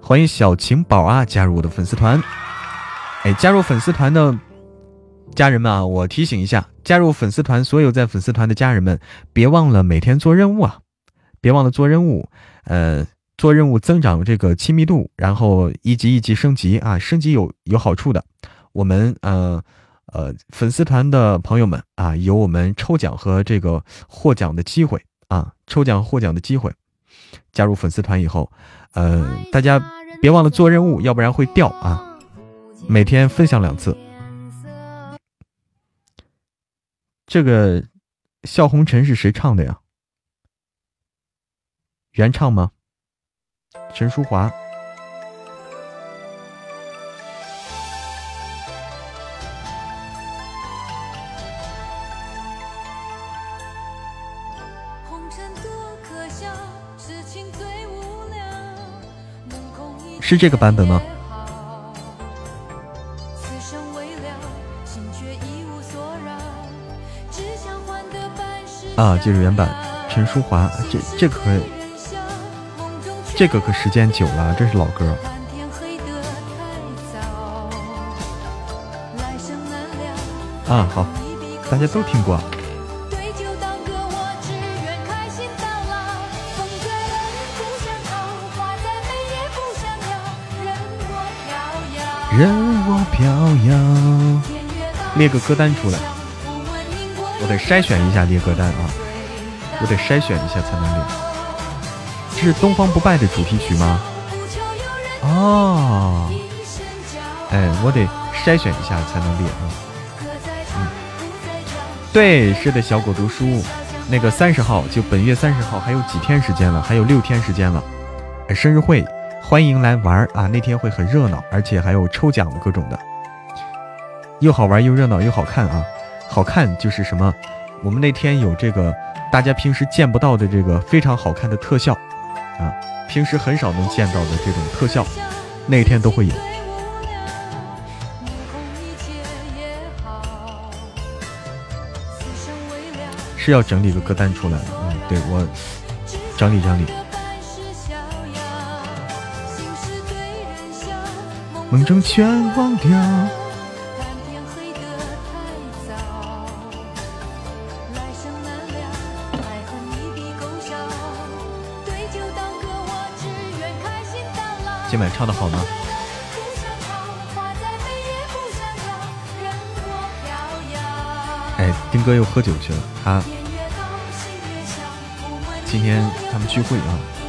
欢迎小晴宝啊，加入我的粉丝团。哎，加入粉丝团的。家人们啊，我提醒一下，加入粉丝团，所有在粉丝团的家人们，别忘了每天做任务啊，别忘了做任务，呃，做任务增长这个亲密度，然后一级一级升级啊，升级有有好处的。我们呃呃粉丝团的朋友们啊，有我们抽奖和这个获奖的机会啊，抽奖获奖的机会。加入粉丝团以后，呃，大家别忘了做任务，要不然会掉啊。每天分享两次。这个《笑红尘》是谁唱的呀？原唱吗？陈淑华。是这个版本吗？啊，就是原版，陈淑华，这这可，这个可时间久了，这是老歌。啊，好，大家都听过。飘摇，列个歌单出来。我得筛选一下列歌单啊，我得筛选一下才能列。这是《东方不败》的主题曲吗？哦，哎，我得筛选一下才能列啊。嗯，对，是的，小狗读书，那个三十号就本月三十号还有几天时间了，还有六天时间了。生日会，欢迎来玩啊！那天会很热闹，而且还有抽奖各种的，又好玩又热闹又好看啊！好看就是什么？我们那天有这个大家平时见不到的这个非常好看的特效啊，平时很少能见到的这种特效，那天都会有。是要整理个歌单出来，嗯，对我整理整理。梦中全忘掉。今晚唱的好吗？哎，丁哥又喝酒去了，他今天他们聚会啊。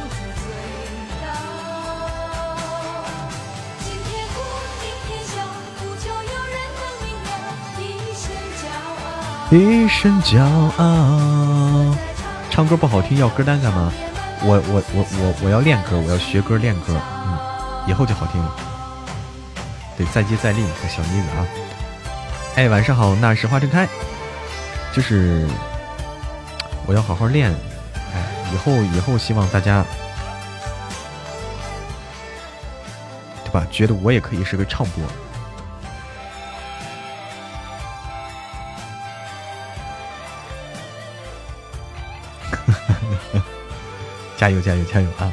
一身骄傲。唱歌不好听，要歌单干嘛？我我我我我要练歌，我要学歌练歌，嗯，以后就好听了。对，再接再厉，小妮子啊！哎，晚上好，那时花正开，就是我要好好练，哎，以后以后希望大家，对吧？觉得我也可以是个唱播。加油加油加油啊！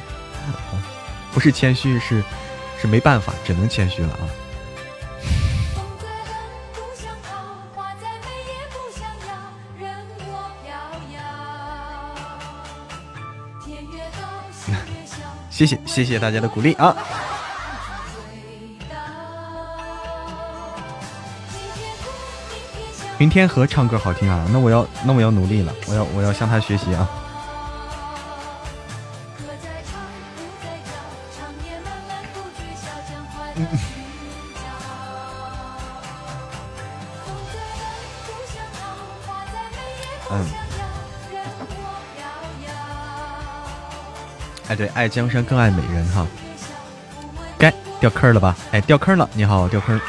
不是谦虚，是是没办法，只能谦虚了啊！*laughs* 谢谢谢谢大家的鼓励啊！云天河唱歌好听啊，那我要那我要努力了，我要我要向他学习啊！对，爱江山更爱美人哈。该掉坑了吧？哎，掉坑了！你好，掉坑。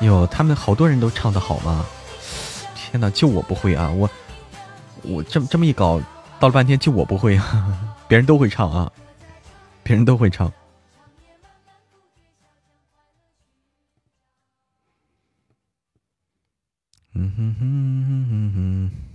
哟，他们好多人都唱的好吗？天哪，就我不会啊！我我这么这么一搞，到了半天就我不会啊，*laughs* 别人都会唱啊，别人都会唱。嗯哼哼哼哼哼。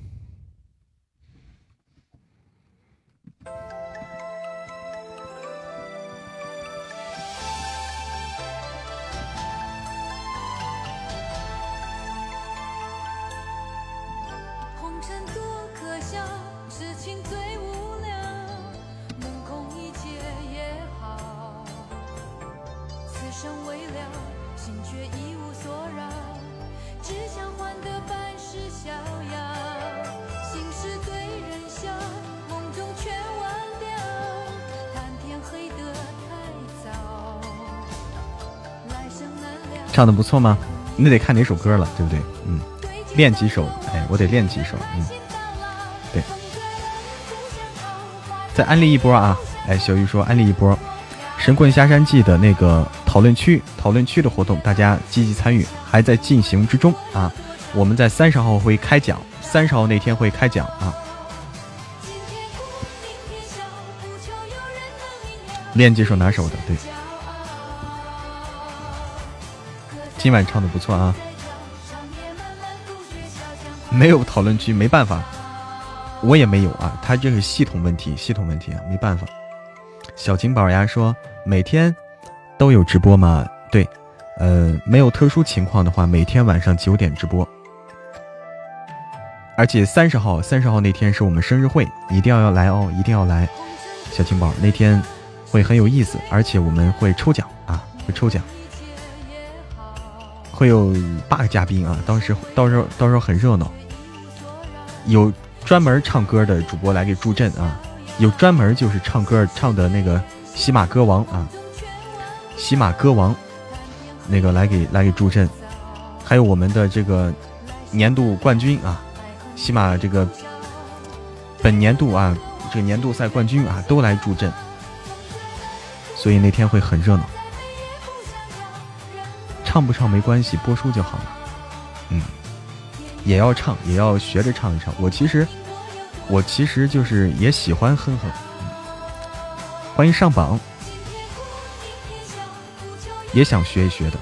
唱的不错吗？那得看哪首歌了，对不对？嗯，练几首，哎，我得练几首，嗯，对。再安利一波啊！哎，小玉说安利一波《神棍下山记》的那个讨论区，讨论区的活动，大家积极参与，还在进行之中啊！我们在三十号会开奖，三十号那天会开奖啊！练几首拿手的，对。今晚唱的不错啊，没有讨论区没办法，我也没有啊，他这是系统问题，系统问题啊，没办法。小金宝呀说每天都有直播吗？对，呃，没有特殊情况的话，每天晚上九点直播，而且三十号三十号那天是我们生日会，一定要要来哦，一定要来。小金宝那天会很有意思，而且我们会抽奖啊，会抽奖。会有八个嘉宾啊，当时到时候到时候很热闹，有专门唱歌的主播来给助阵啊，有专门就是唱歌唱的那个喜马歌王啊，喜马歌王那个来给来给助阵，还有我们的这个年度冠军啊，喜马这个本年度啊这个年度赛冠军啊都来助阵，所以那天会很热闹。唱不唱没关系，播出就好了。嗯，也要唱，也要学着唱一唱。我其实，我其实就是也喜欢哼哼。欢迎上榜，也想学一学的。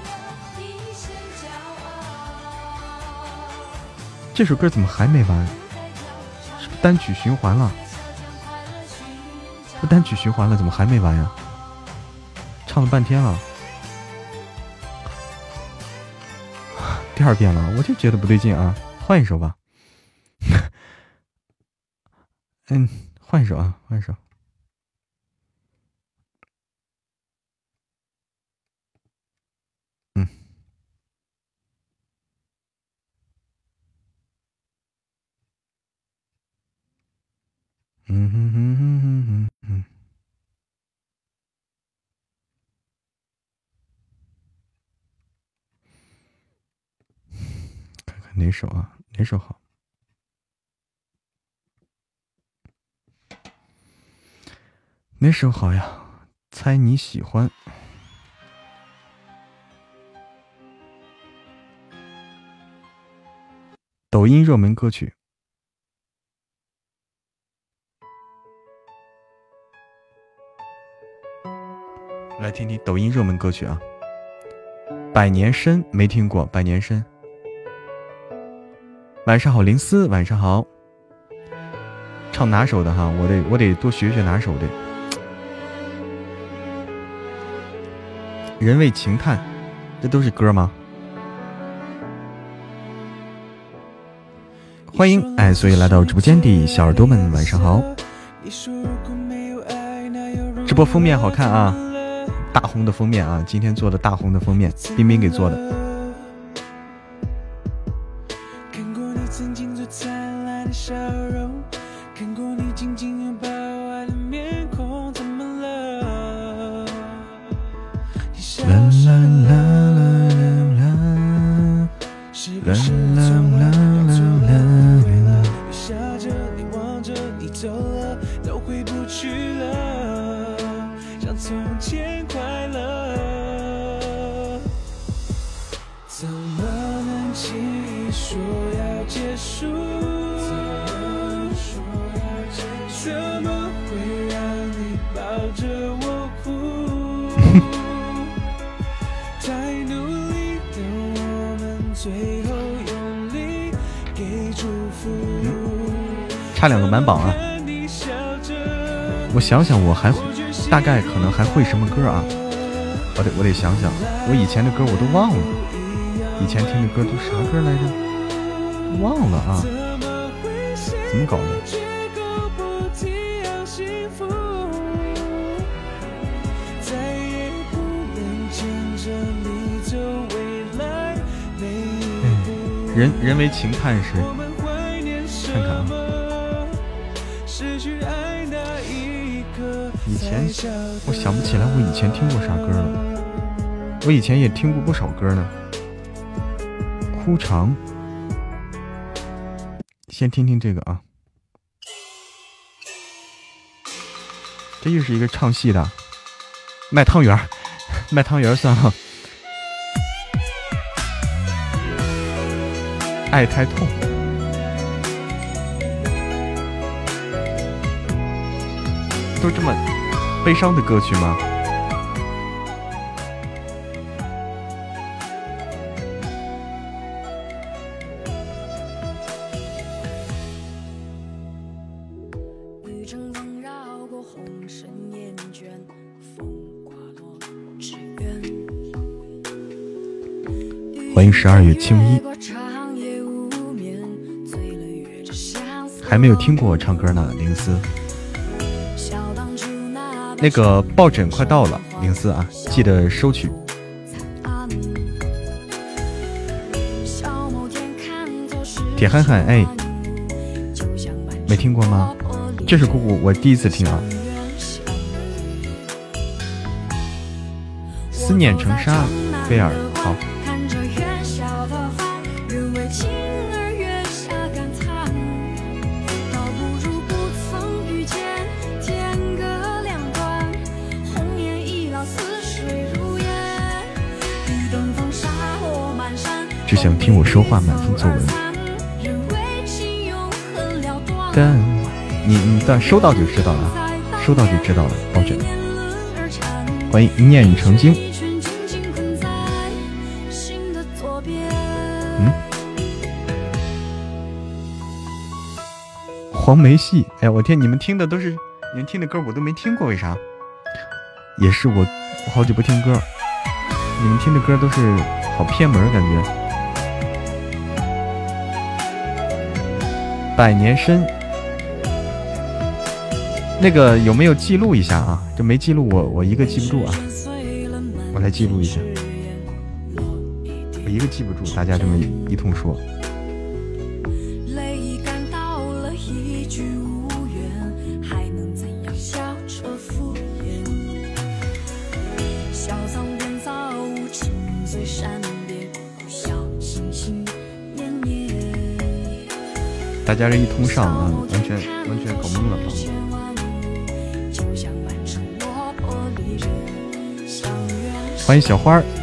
这首歌怎么还没完？是不单曲循环了？不单曲循环了，怎么还没完呀？唱了半天了。第二遍了，我就觉得不对劲啊！换一首吧。*laughs* 嗯，换一首啊，换一首。嗯。嗯哼哼哼哼哼哼。哪首啊？哪首好？哪首好呀？猜你喜欢。抖音热门歌曲，来听听抖音热门歌曲啊！百年参没听过，百年参。晚上好，林思，晚上好。唱哪首的哈？我得我得多学学哪首的。人为情叹，这都是歌吗？欢迎哎，所以来到直播间的小耳朵们，晚上好。直播封面好看啊，大红的封面啊，今天做的大红的封面，冰冰给做的。曾经最灿烂的笑容看过你紧紧拥抱爱的面孔怎么了？你笑起来真差两个满榜啊！我想想，我还大概可能还会什么歌啊？我得我得想想，我以前的歌我都忘了，以前听的歌都啥歌来着？忘了啊！怎么搞的？人人为情叹时，我想不起来，我以前听过啥歌了。我以前也听过不少歌呢。哭长，先听听这个啊。这又是一个唱戏的，卖汤圆 *laughs* 卖汤圆算了。爱太痛。都这么悲伤的歌曲吗？欢迎十二月青衣，还没有听过我唱歌呢，林思。那个抱枕快到了，零四啊，记得收取。铁憨憨，哎，没听过吗？这是姑姑我第一次听啊。思念成沙，菲尔，好。我说话，满分作文。但你你的收到就知道了，收到就知道了。抱枕，欢迎一念成精。嗯，黄梅戏，哎我天，你们听的都是你们听的歌，我都没听过，为啥？也是我，我好久不听歌，你们听的歌都是好偏门，感觉。百年参，那个有没有记录一下啊？这没记录，我我一个记不住啊，我来记录一下，我一个记不住，大家这么一通说。家这一通上啊，完全完全搞懵了。欢迎小花儿。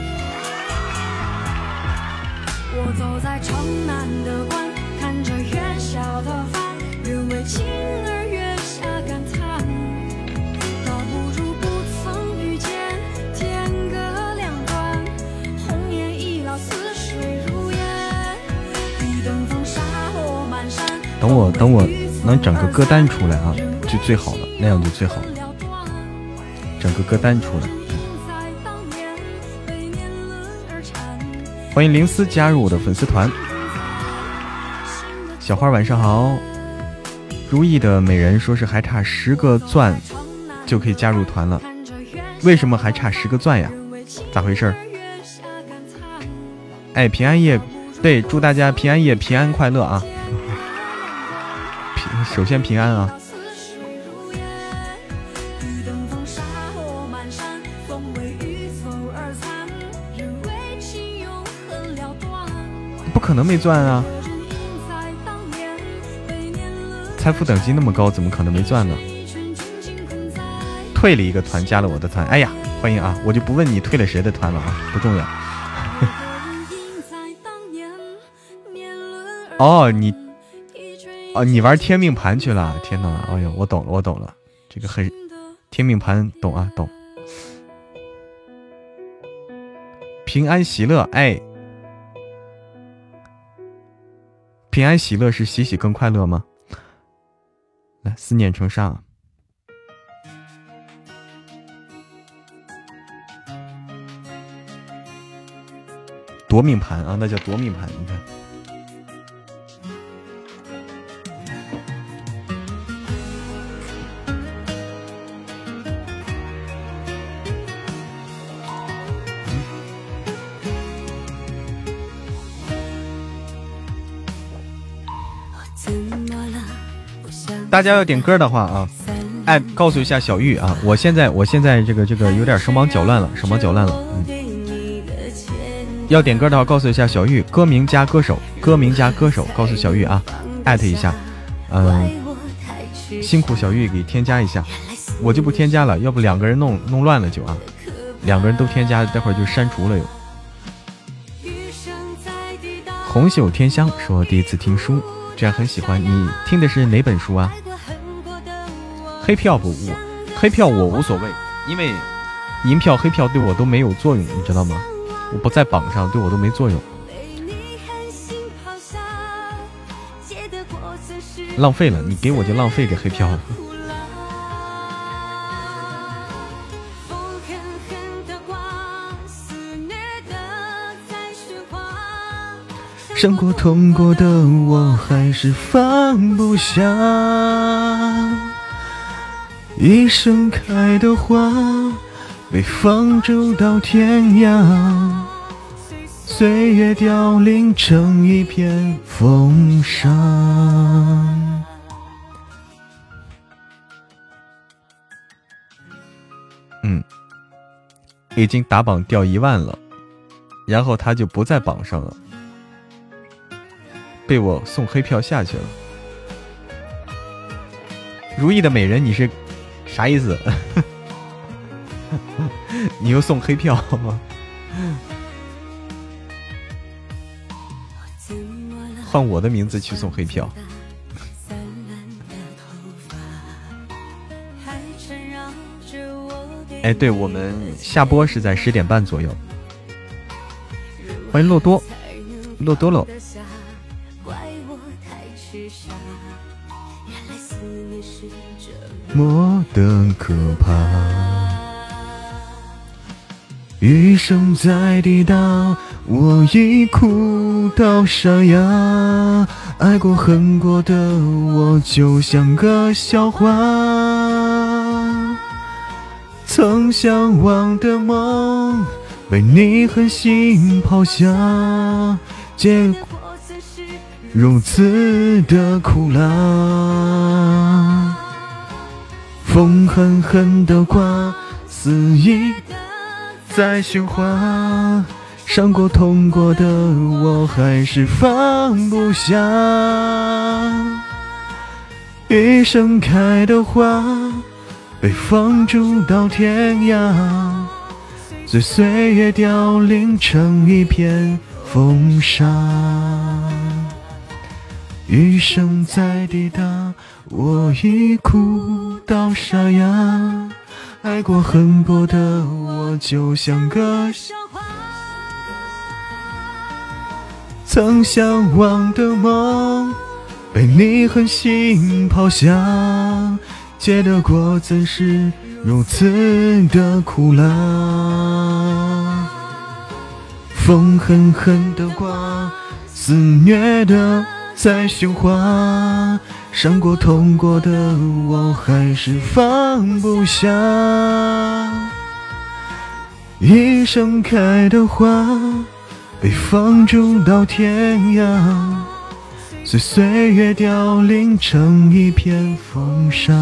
等我等我能整个歌单出来啊，就最好了，那样就最好了。整个歌单出来。欢迎灵思加入我的粉丝团。小花晚上好。如意的美人说是还差十个钻就可以加入团了，为什么还差十个钻呀？咋回事？哎，平安夜，对，祝大家平安夜平安快乐啊！首先平安啊！不可能没钻啊！财富等级那么高，怎么可能没钻呢？退了一个团，加了我的团。哎呀，欢迎啊！我就不问你退了谁的团了啊，不重要。*laughs* 哦，你。哦，你玩天命盘去了？天哪！哎呦，我懂了，我懂了，这个很天命盘懂啊，懂。平安喜乐，哎，平安喜乐是喜喜更快乐吗？来，思念成上，夺命盘啊，那叫夺命盘，你看。大家要点歌的话啊，哎，告诉一下小玉啊，我现在我现在这个这个有点手忙脚乱了，手忙脚乱了。嗯，要点歌的话，告诉一下小玉，歌名加歌手，歌名加歌手，告诉小玉啊，艾特一下，嗯，辛苦小玉给添加一下，我就不添加了，要不两个人弄弄乱了就啊，两个人都添加，待会儿就删除了又。红袖添香说第一次听书。这样很喜欢你听的是哪本书啊？黑票不误，黑票我无所谓，因为银票黑票对我都没有作用，你知道吗？我不在榜上，对我都没作用。浪费了，你给我就浪费给黑票。伤过痛过的我，还是放不下。一盛开的花，被放逐到天涯，岁月凋零成一片风沙。嗯，已经打榜掉一万了，然后他就不在榜上了。被我送黑票下去了。如意的美人，你是啥意思？*laughs* 你又送黑票吗？换我的名字去送黑票。哎，对我们下播是在十点半左右。欢迎洛多，洛多洛。么的可怕，余生在地道，我已哭到沙哑。爱过恨过的我，就像个笑话。曾向往的梦，被你狠心抛下，结果如此的苦辣。风狠狠地刮，肆意在循环。伤过痛过的我，还是放不下。一盛开的花，被放逐到天涯，随岁月凋零成一片风沙。余生在抵达，我已哭到沙哑。爱过恨过的我，就像个笑话。曾向往的梦，被你狠心抛下，结的果怎是如此的苦辣？风狠狠地刮，肆虐的在喧哗，伤过痛过的我还是放不下。一盛开的花。被放逐到天涯，随岁月凋零成一片风沙，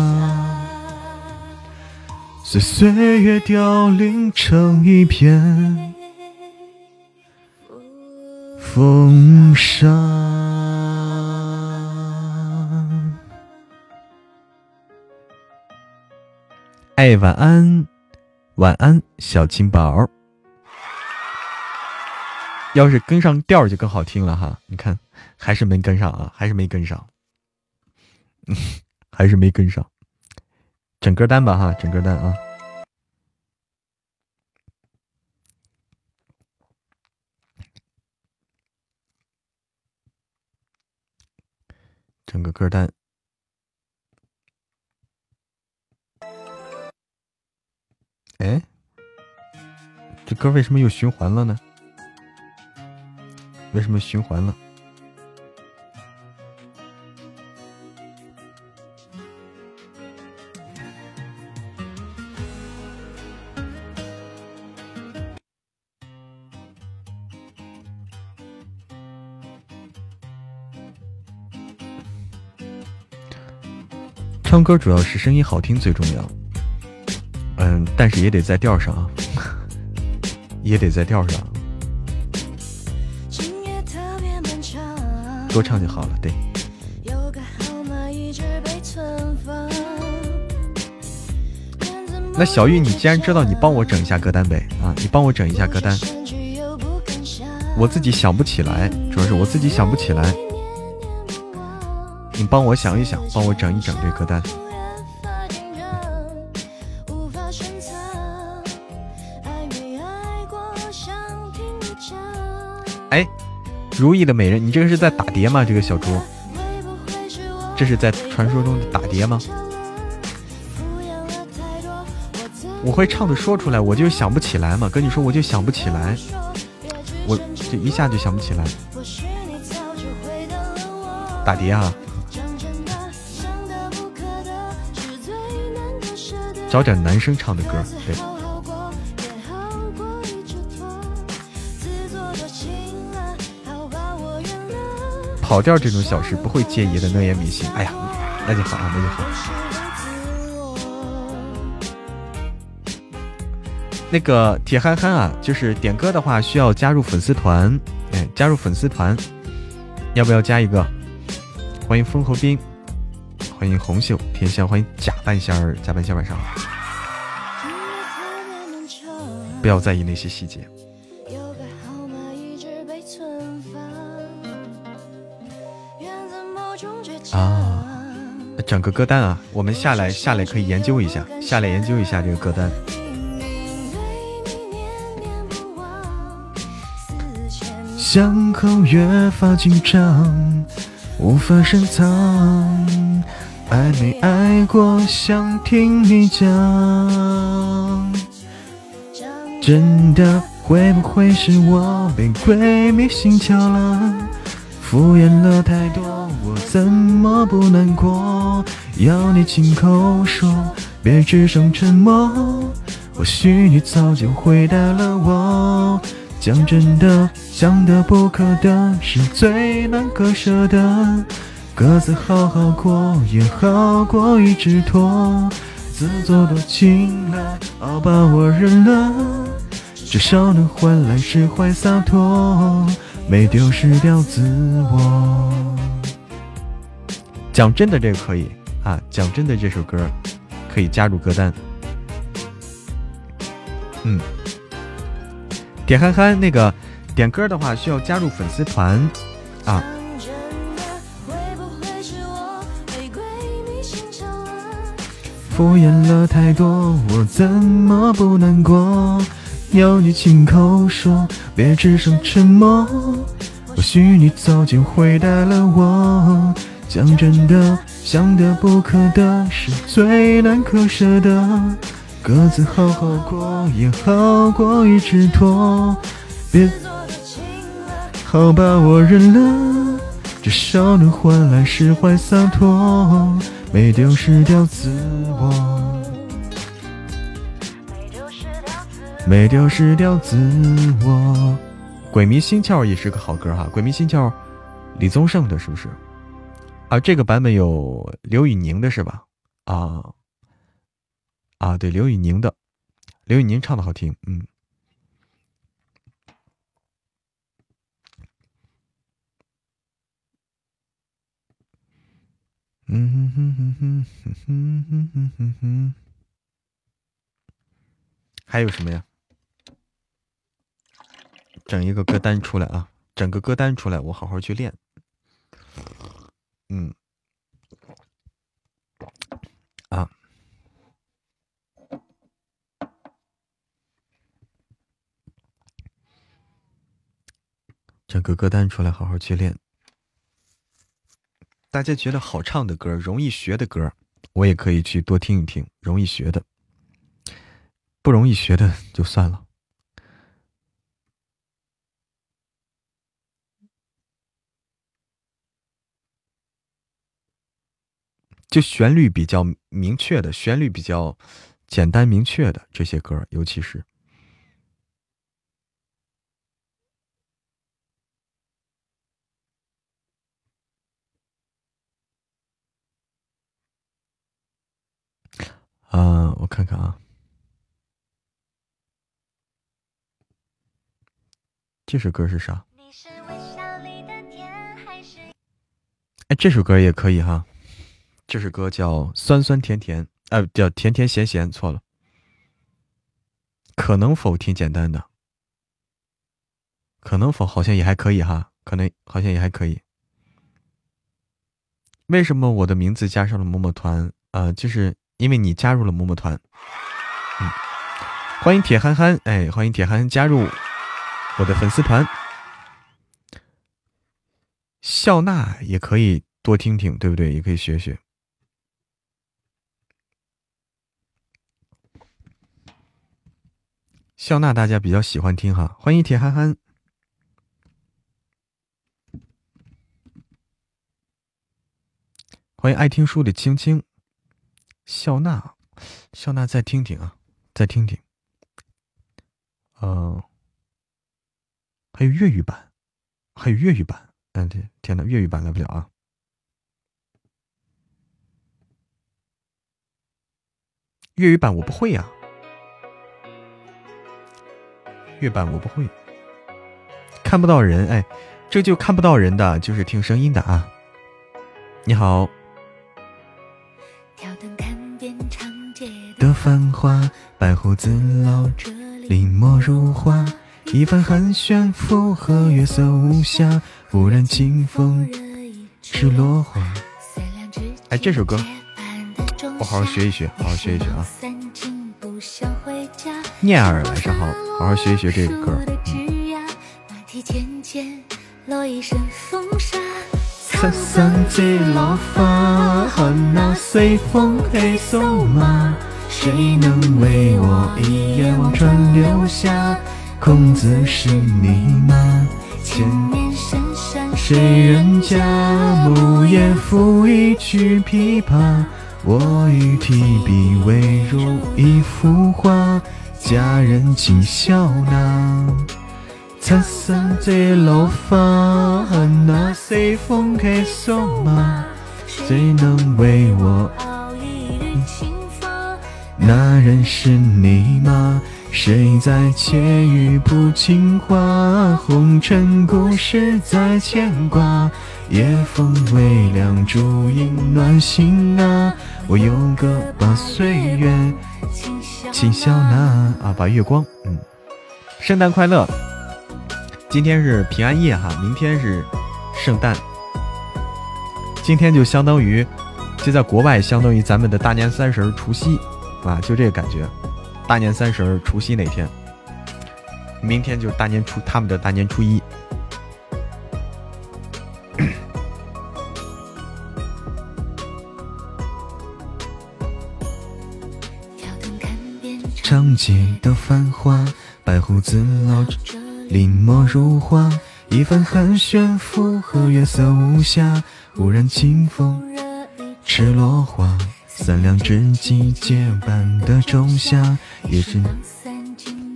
随岁月凋零成一片风沙。哎，晚安，晚安，小金宝。要是跟上调就更好听了哈，你看还是没跟上啊，还是没跟上，*laughs* 还是没跟上，整歌单吧哈，整歌单啊，整个歌单，哎，这歌为什么又循环了呢？为什么循环了？唱歌主要是声音好听最重要，嗯，但是也得在调上啊，*laughs* 也得在调上。多唱就好了，对。那小玉，你既然知道，你帮我整一下歌单呗啊！你帮我整一下歌单，我自己想不起来，主要是我自己想不起来。你帮我想一想，帮我整一整这歌单。哎。如意的美人，你这个是在打碟吗？这个小猪，这是在传说中的打碟吗？我会唱的说出来，我就想不起来嘛。跟你说，我就想不起来，我这一下就想不起来。打碟啊！找点男生唱的歌，对。跑调这种小事不会介意的，那也明星。哎呀，那就好啊，那就好。那个铁憨憨啊，就是点歌的话需要加入粉丝团，哎，加入粉丝团，要不要加一个？欢迎封侯兵，欢迎红袖天香，欢迎假半仙儿，假半仙晚上好。不要在意那些细节。整个歌单啊，我们下来下来可以研究一下，下来研究一下这个歌单。伤口越发紧张，无法深藏，爱没爱过，想听你讲。真的会不会是我被鬼迷心窍了？敷衍了太多，怎么不难过？要你亲口说，别只剩沉默。或许你早就回答了我。讲真的，想得不可得，是最难割舍的。各自好好过，也好过一直拖。自作多情了，好吧，我认了，至少能换来释怀洒脱，没丢失掉自我。讲真的，这个可以啊，讲真的，这首歌可以加入歌单。嗯，点憨憨那个点歌的话，需要加入粉丝团啊。敷衍了太多，我怎么不难过？要你亲口说，别只剩沉默。或许你早就回答了我。讲真的，想得不可得是最难割舍的。各自好好过，也好过一直拖。别，好吧，我认了，至少能换来释怀洒脱。没丢失掉自我，没丢失掉自我。鬼迷心窍也是个好歌哈，鬼迷心窍，李宗盛的是不是？啊，这个版本有刘宇宁的是吧？啊啊，对，刘宇宁的，刘宇宁唱的好听，嗯。嗯哼哼哼哼哼哼哼哼哼，还有什么呀？整一个歌单出来啊！整个歌单出来，我好好去练。嗯，啊，整个歌单出来，好好去练。大家觉得好唱的歌、容易学的歌，我也可以去多听一听。容易学的，不容易学的 *laughs* 就算了。就旋律比较明确的，旋律比较简单明确的这些歌，尤其是。啊，我看看啊，这首歌是啥？哎，这首歌也可以哈，这首歌叫酸酸甜甜，呃，叫甜甜咸咸，错了。可能否挺简单的，可能否好像也还可以哈，可能好像也还可以。为什么我的名字加上了某某团？呃，就是。因为你加入了某某团，嗯，欢迎铁憨憨，哎，欢迎铁憨憨加入我的粉丝团。笑纳也可以多听听，对不对？也可以学学。笑纳大家比较喜欢听哈，欢迎铁憨憨，欢迎爱听书的青青。笑纳，笑纳，再听听啊，再听听。嗯，还有粤语版，还有粤语版。嗯，对，天呐，粤语版来不了啊。粤语版我不会呀，粤版我不会，看不到人。哎，这就看不到人的，就是听声音的啊。你好。的繁华，白胡子老者临摹如画，一番寒暄附和月色无暇，忽然清风是落花。哎，这首歌我好好学一学，好好学一学啊！念儿，晚上好，好好学一学这个歌。七三这落花，看那随风起扫马。谁能为我一眼望穿留下？空子是你吗？千年山山谁人家？木叶赋一曲琵琶，我欲提笔未如一幅画。佳人请笑纳。七三这落花，看那西风起扫马。谁能为我？那人是你吗？谁在窃语不情话？红尘故事在牵挂，夜风微凉，烛影暖心啊。我有个把岁月请笑纳啊，把月光，嗯，圣诞快乐！今天是平安夜哈，明天是圣诞，今天就相当于就在国外相当于咱们的大年三十除夕。啊，就这个感觉，大年三十除夕那天，明天就是大年初，他们的大年初一。长街的繁华，白胡子老者临摹如画，一番寒暄附和月色无暇，忽然清风赤落花。三两知己结伴的仲夏，也是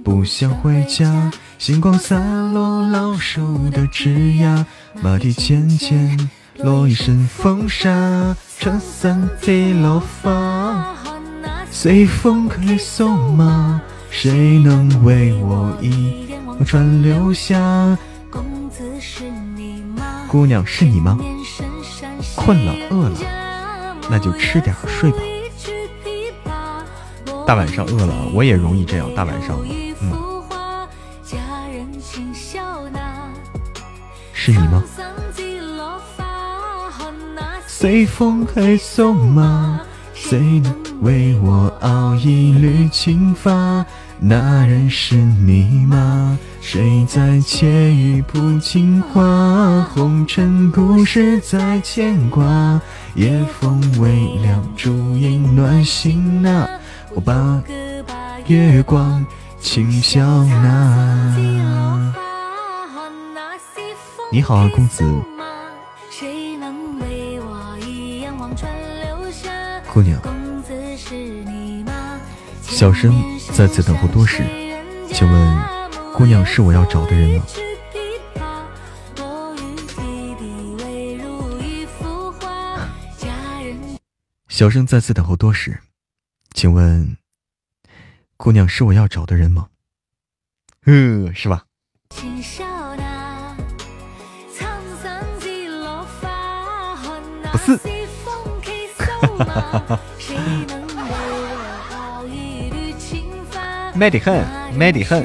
不想回家。星光洒落老树的枝桠，马蹄浅浅落一身风沙。撑伞的落花，随风可送吗？谁能为我一望川流下？姑娘是你吗？困了饿了。那就吃点睡吧。大晚上饿了，我也容易这样。大晚上，嗯，是你吗？随风黑送吗？谁能为我熬一缕青发？那人是你吗？谁在窃语谱情话？红尘故事在牵挂。夜风微凉，烛影暖心呐，我把月光轻笑纳。你好啊，公子。姑娘，小生在此等候多时，请问姑娘是我要找的人吗？*laughs* 小生在此等候多时，请问姑娘是我要找的人吗？*laughs* 嗯，是吧？不是。*laughs* 美得很，美得很，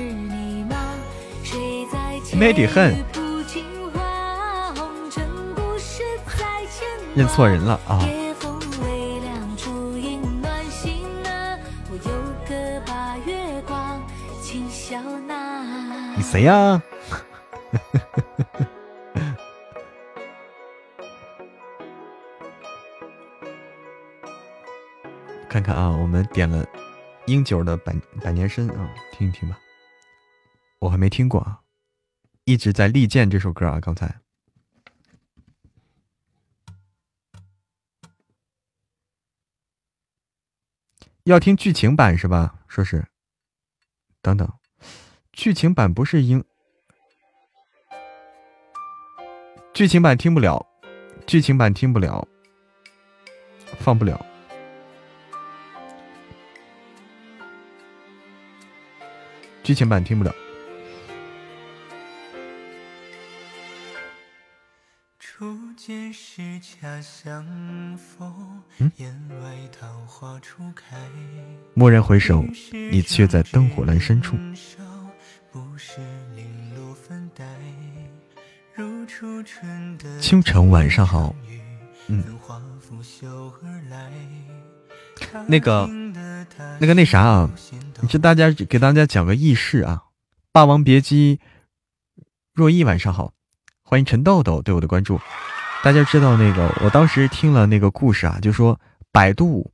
美得很。认错人了啊！你谁呀？*laughs* 看看啊，我们点了英九的百百年身啊，听一听吧。我还没听过啊，一直在利剑这首歌啊。刚才要听剧情版是吧？说是，等等。剧情版不是英，剧情版听不了，剧情版听不了，放不了，剧情版听不了。蓦然回首，你却在灯火阑珊处。清晨，晚上好。嗯，那个，那个，那啥啊？你这大家给大家讲个轶事啊，《霸王别姬》。若意晚上好，欢迎陈豆豆对我的关注。大家知道那个，我当时听了那个故事啊，就说百度，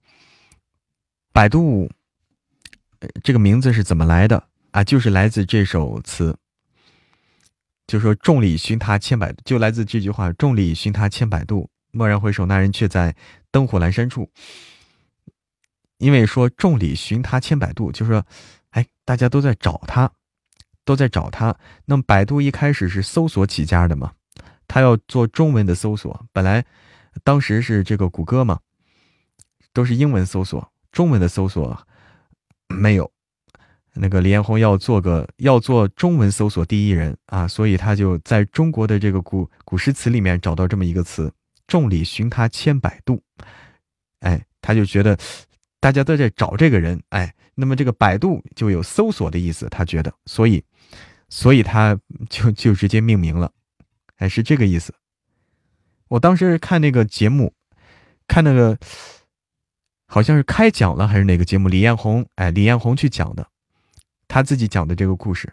百度这个名字是怎么来的啊？就是来自这首词。就说众里寻他千百，就来自这句话：众里寻他千百度，蓦然回首，那人却在灯火阑珊处。因为说众里寻他千百度，就说，哎，大家都在找他，都在找他。那么百度一开始是搜索起家的嘛，他要做中文的搜索，本来当时是这个谷歌嘛，都是英文搜索，中文的搜索，没有。那个李彦宏要做个要做中文搜索第一人啊，所以他就在中国的这个古古诗词里面找到这么一个词“众里寻他千百度”，哎，他就觉得大家都在找这个人，哎，那么这个百度就有搜索的意思，他觉得，所以，所以他就就直接命名了，哎，是这个意思。我当时看那个节目，看那个好像是开讲了还是哪个节目，李彦宏，哎，李彦宏去讲的。他自己讲的这个故事。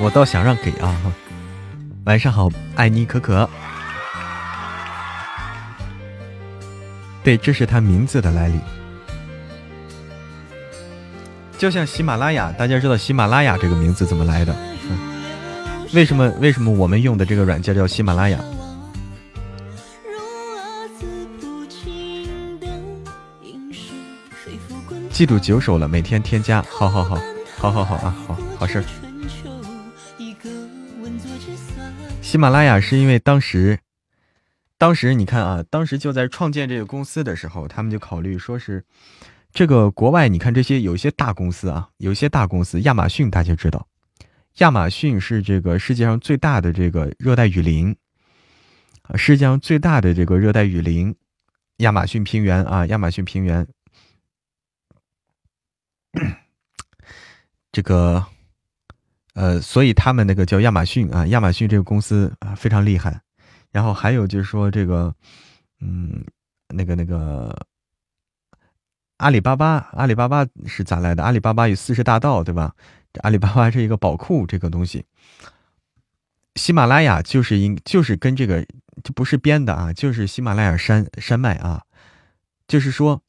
我倒想让给啊！晚上好，爱你可可。对，这是他名字的来历。就像喜马拉雅，大家知道喜马拉雅这个名字怎么来的？为什么？为什么我们用的这个软件叫喜马拉雅？记住九首了，每天添加。好好好，好好好啊，好好事。喜马拉雅是因为当时，当时你看啊，当时就在创建这个公司的时候，他们就考虑说是。这个国外，你看这些有一些大公司啊，有一些大公司，亚马逊大家知道，亚马逊是这个世界上最大的这个热带雨林，啊，世界上最大的这个热带雨林，亚马逊平原啊，亚马逊平原，这个，呃，所以他们那个叫亚马逊啊，亚马逊这个公司啊非常厉害，然后还有就是说这个，嗯，那个那个。阿里巴巴，阿里巴巴是咋来的？阿里巴巴有四十大盗，对吧？阿里巴巴是一个宝库，这个东西。喜马拉雅就是应就是跟这个就不是编的啊，就是喜马拉雅山山脉啊，就是说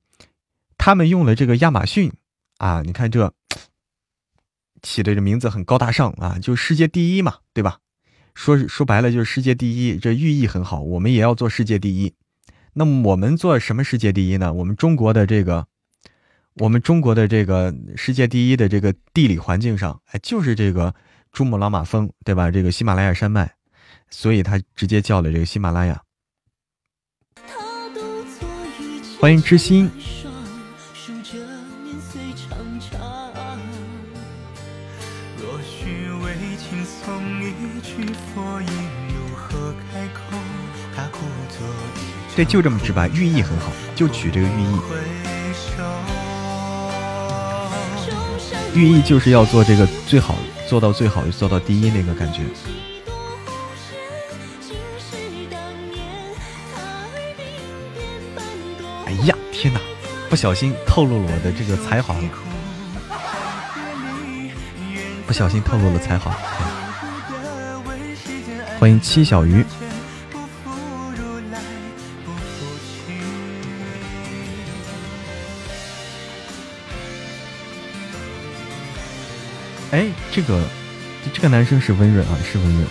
他们用了这个亚马逊啊，你看这起的这名字很高大上啊，就世界第一嘛，对吧？说说白了就是世界第一，这寓意很好，我们也要做世界第一。那么我们做什么世界第一呢？我们中国的这个。我们中国的这个世界第一的这个地理环境上，哎，就是这个珠穆朗玛峰，对吧？这个喜马拉雅山脉，所以他直接叫了这个喜马拉雅。欢迎知心。对，就这么直白，寓意很好，就取这个寓意。寓意就是要做这个最好，做到最好，做到第一那个感觉。哎呀，天哪！不小心透露了我的这个才华了，不小心透露了才华。欢迎七小鱼。这个这个男生是温润啊，是温润。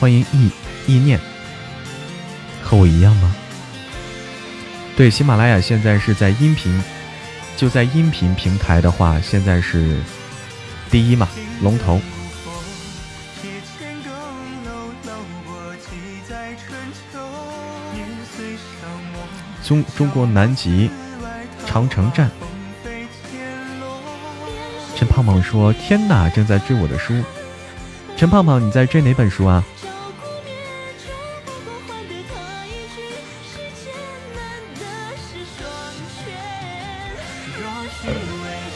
欢迎意意念，和我一样吗？对，喜马拉雅现在是在音频，就在音频平台的话，现在是第一嘛，龙头。中中国南极长城站，陈胖胖说：“天哪，正在追我的书。”陈胖胖，你在追哪本书啊？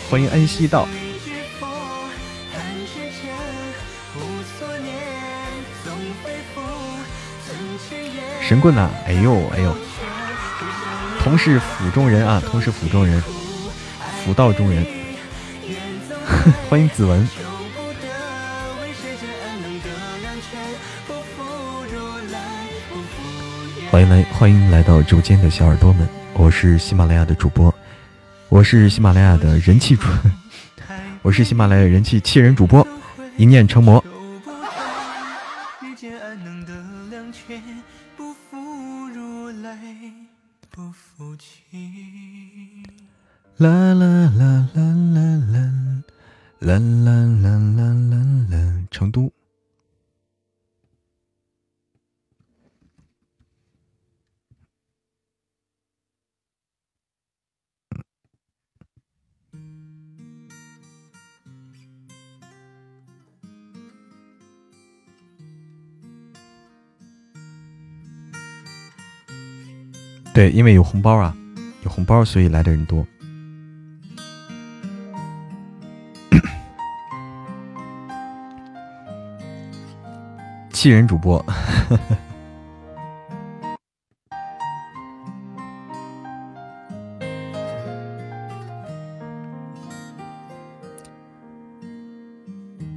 欢迎恩熙道。神棍呐！哎呦哎呦。同是府中人啊，同是府中人，府道中人。*laughs* 欢迎子文。欢迎来，欢迎来到直播间的小耳朵们，我是喜马拉雅的主播，我是喜马拉雅的人气主，*laughs* 我是喜马拉雅人气气人主播，一念成魔。对，因为有红包啊，有红包，所以来的人多。*coughs* 气人主播，*laughs*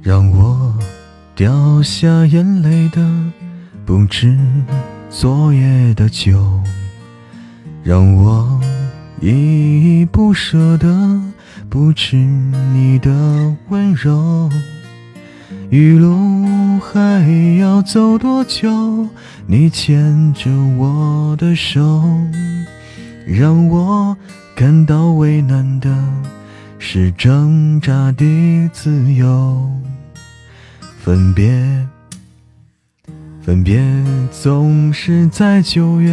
让我掉下眼泪的不止昨夜的酒。让我依依不舍的不止你的温柔，余路还要走多久？你牵着我的手，让我感到为难的是挣扎的自由。分别，分别总是在九月。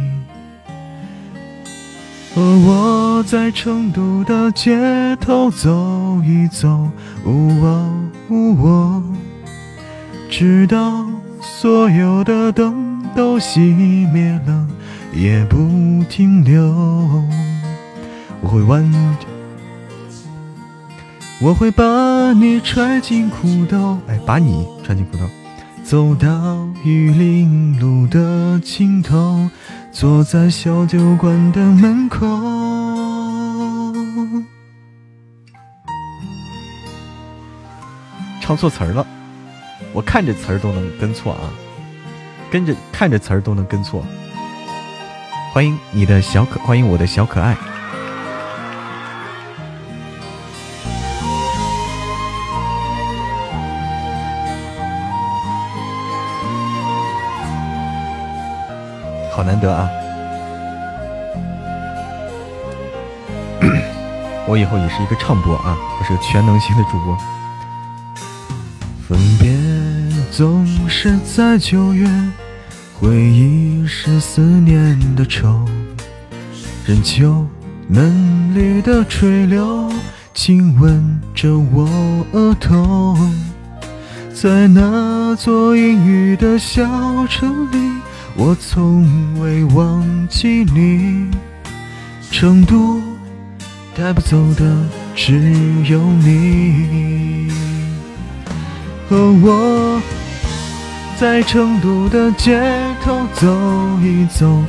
和我在成都的街头走一走，直到所有的灯都熄灭了，也不停留。我会挽，我会把你揣进裤兜，哎，把你揣进裤兜，走到玉林路的尽头。坐在小酒馆的门口，唱错词儿了，我看着词儿都能跟错啊，跟着看着词儿都能跟错。欢迎你的小可，欢迎我的小可爱。难得啊！*coughs* 我以后也是一个唱播啊，我是个全能型的主播。分别总是在九月，回忆是思念的愁。任秋嫩绿的垂柳，亲吻着我额头，在那座阴雨的小城里。我从未忘记你，成都带不走的只有你。和我在成都的街头走一走，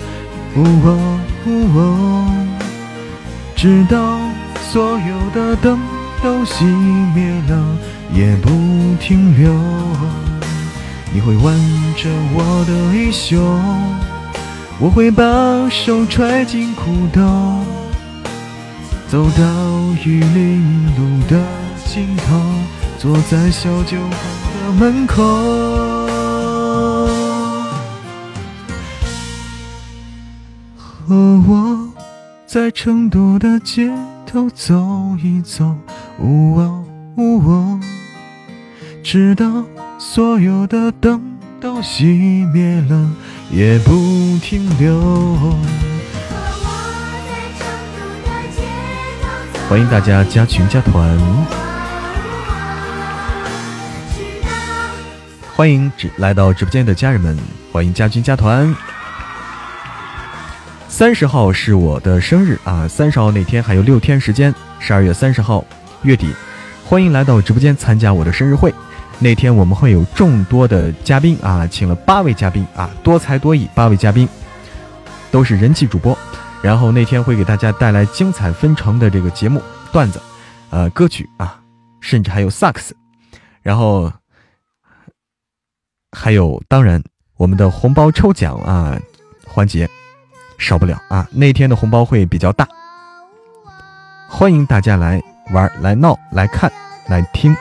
直到所有的灯都熄灭了，也不停留。你会挽着我的衣袖，我会把手揣进裤兜，走到玉林路的尽头，坐在小酒馆的门口。和我在成都的街头走一走，直到所有的灯都熄灭了，也不停留。欢迎大家加群加团，欢迎直来到直播间的家人们，欢迎加群加团。三十号是我的生日啊，三十号那天还有六天时间，十二月三十号月底，欢迎来到直播间参加我的生日会。那天我们会有众多的嘉宾啊，请了八位嘉宾啊，多才多艺，八位嘉宾都是人气主播。然后那天会给大家带来精彩纷呈的这个节目段子，呃，歌曲啊，甚至还有萨克斯。然后还有，当然我们的红包抽奖啊环节少不了啊。那天的红包会比较大，欢迎大家来玩、来闹、来看、来听。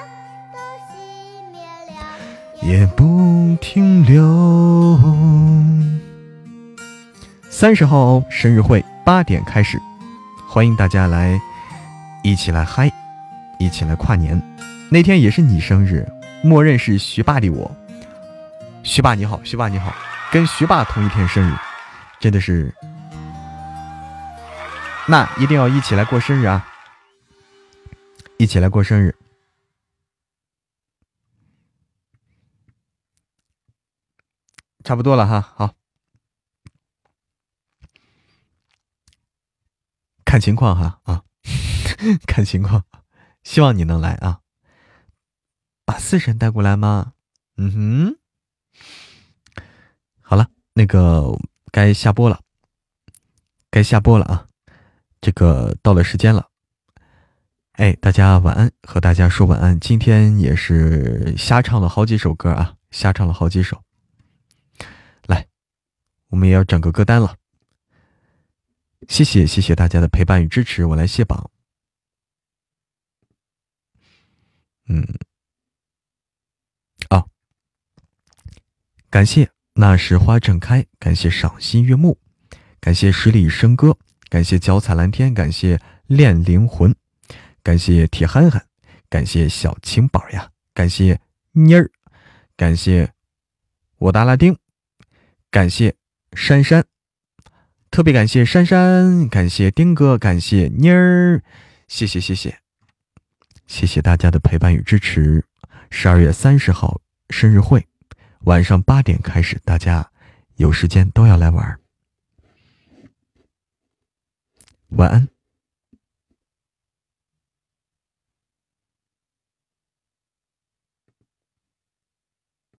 也不停留。三十号生日会八点开始，欢迎大家来一起来嗨，一起来跨年。那天也是你生日，默认是徐霸的我。徐霸你好，徐霸你好，跟徐霸同一天生日，真的是，那一定要一起来过生日啊！一起来过生日。差不多了哈，好，看情况哈啊，*laughs* 看情况，希望你能来啊，把四神带过来吗？嗯哼，好了，那个该下播了，该下播了啊，这个到了时间了，哎，大家晚安，和大家说晚安。今天也是瞎唱了好几首歌啊，瞎唱了好几首。我们也要整个歌单了，谢谢谢谢大家的陪伴与支持，我来卸榜。嗯，啊，感谢那时花正开，感谢赏心悦目，感谢十里笙歌，感谢脚踩蓝天，感谢恋灵魂，感谢铁憨憨，感谢小青宝呀，感谢妮儿，感谢我的阿拉丁，感谢。珊珊，特别感谢珊珊，感谢丁哥，感谢妮儿，谢谢谢谢，谢谢大家的陪伴与支持。十二月三十号生日会，晚上八点开始，大家有时间都要来玩。晚安。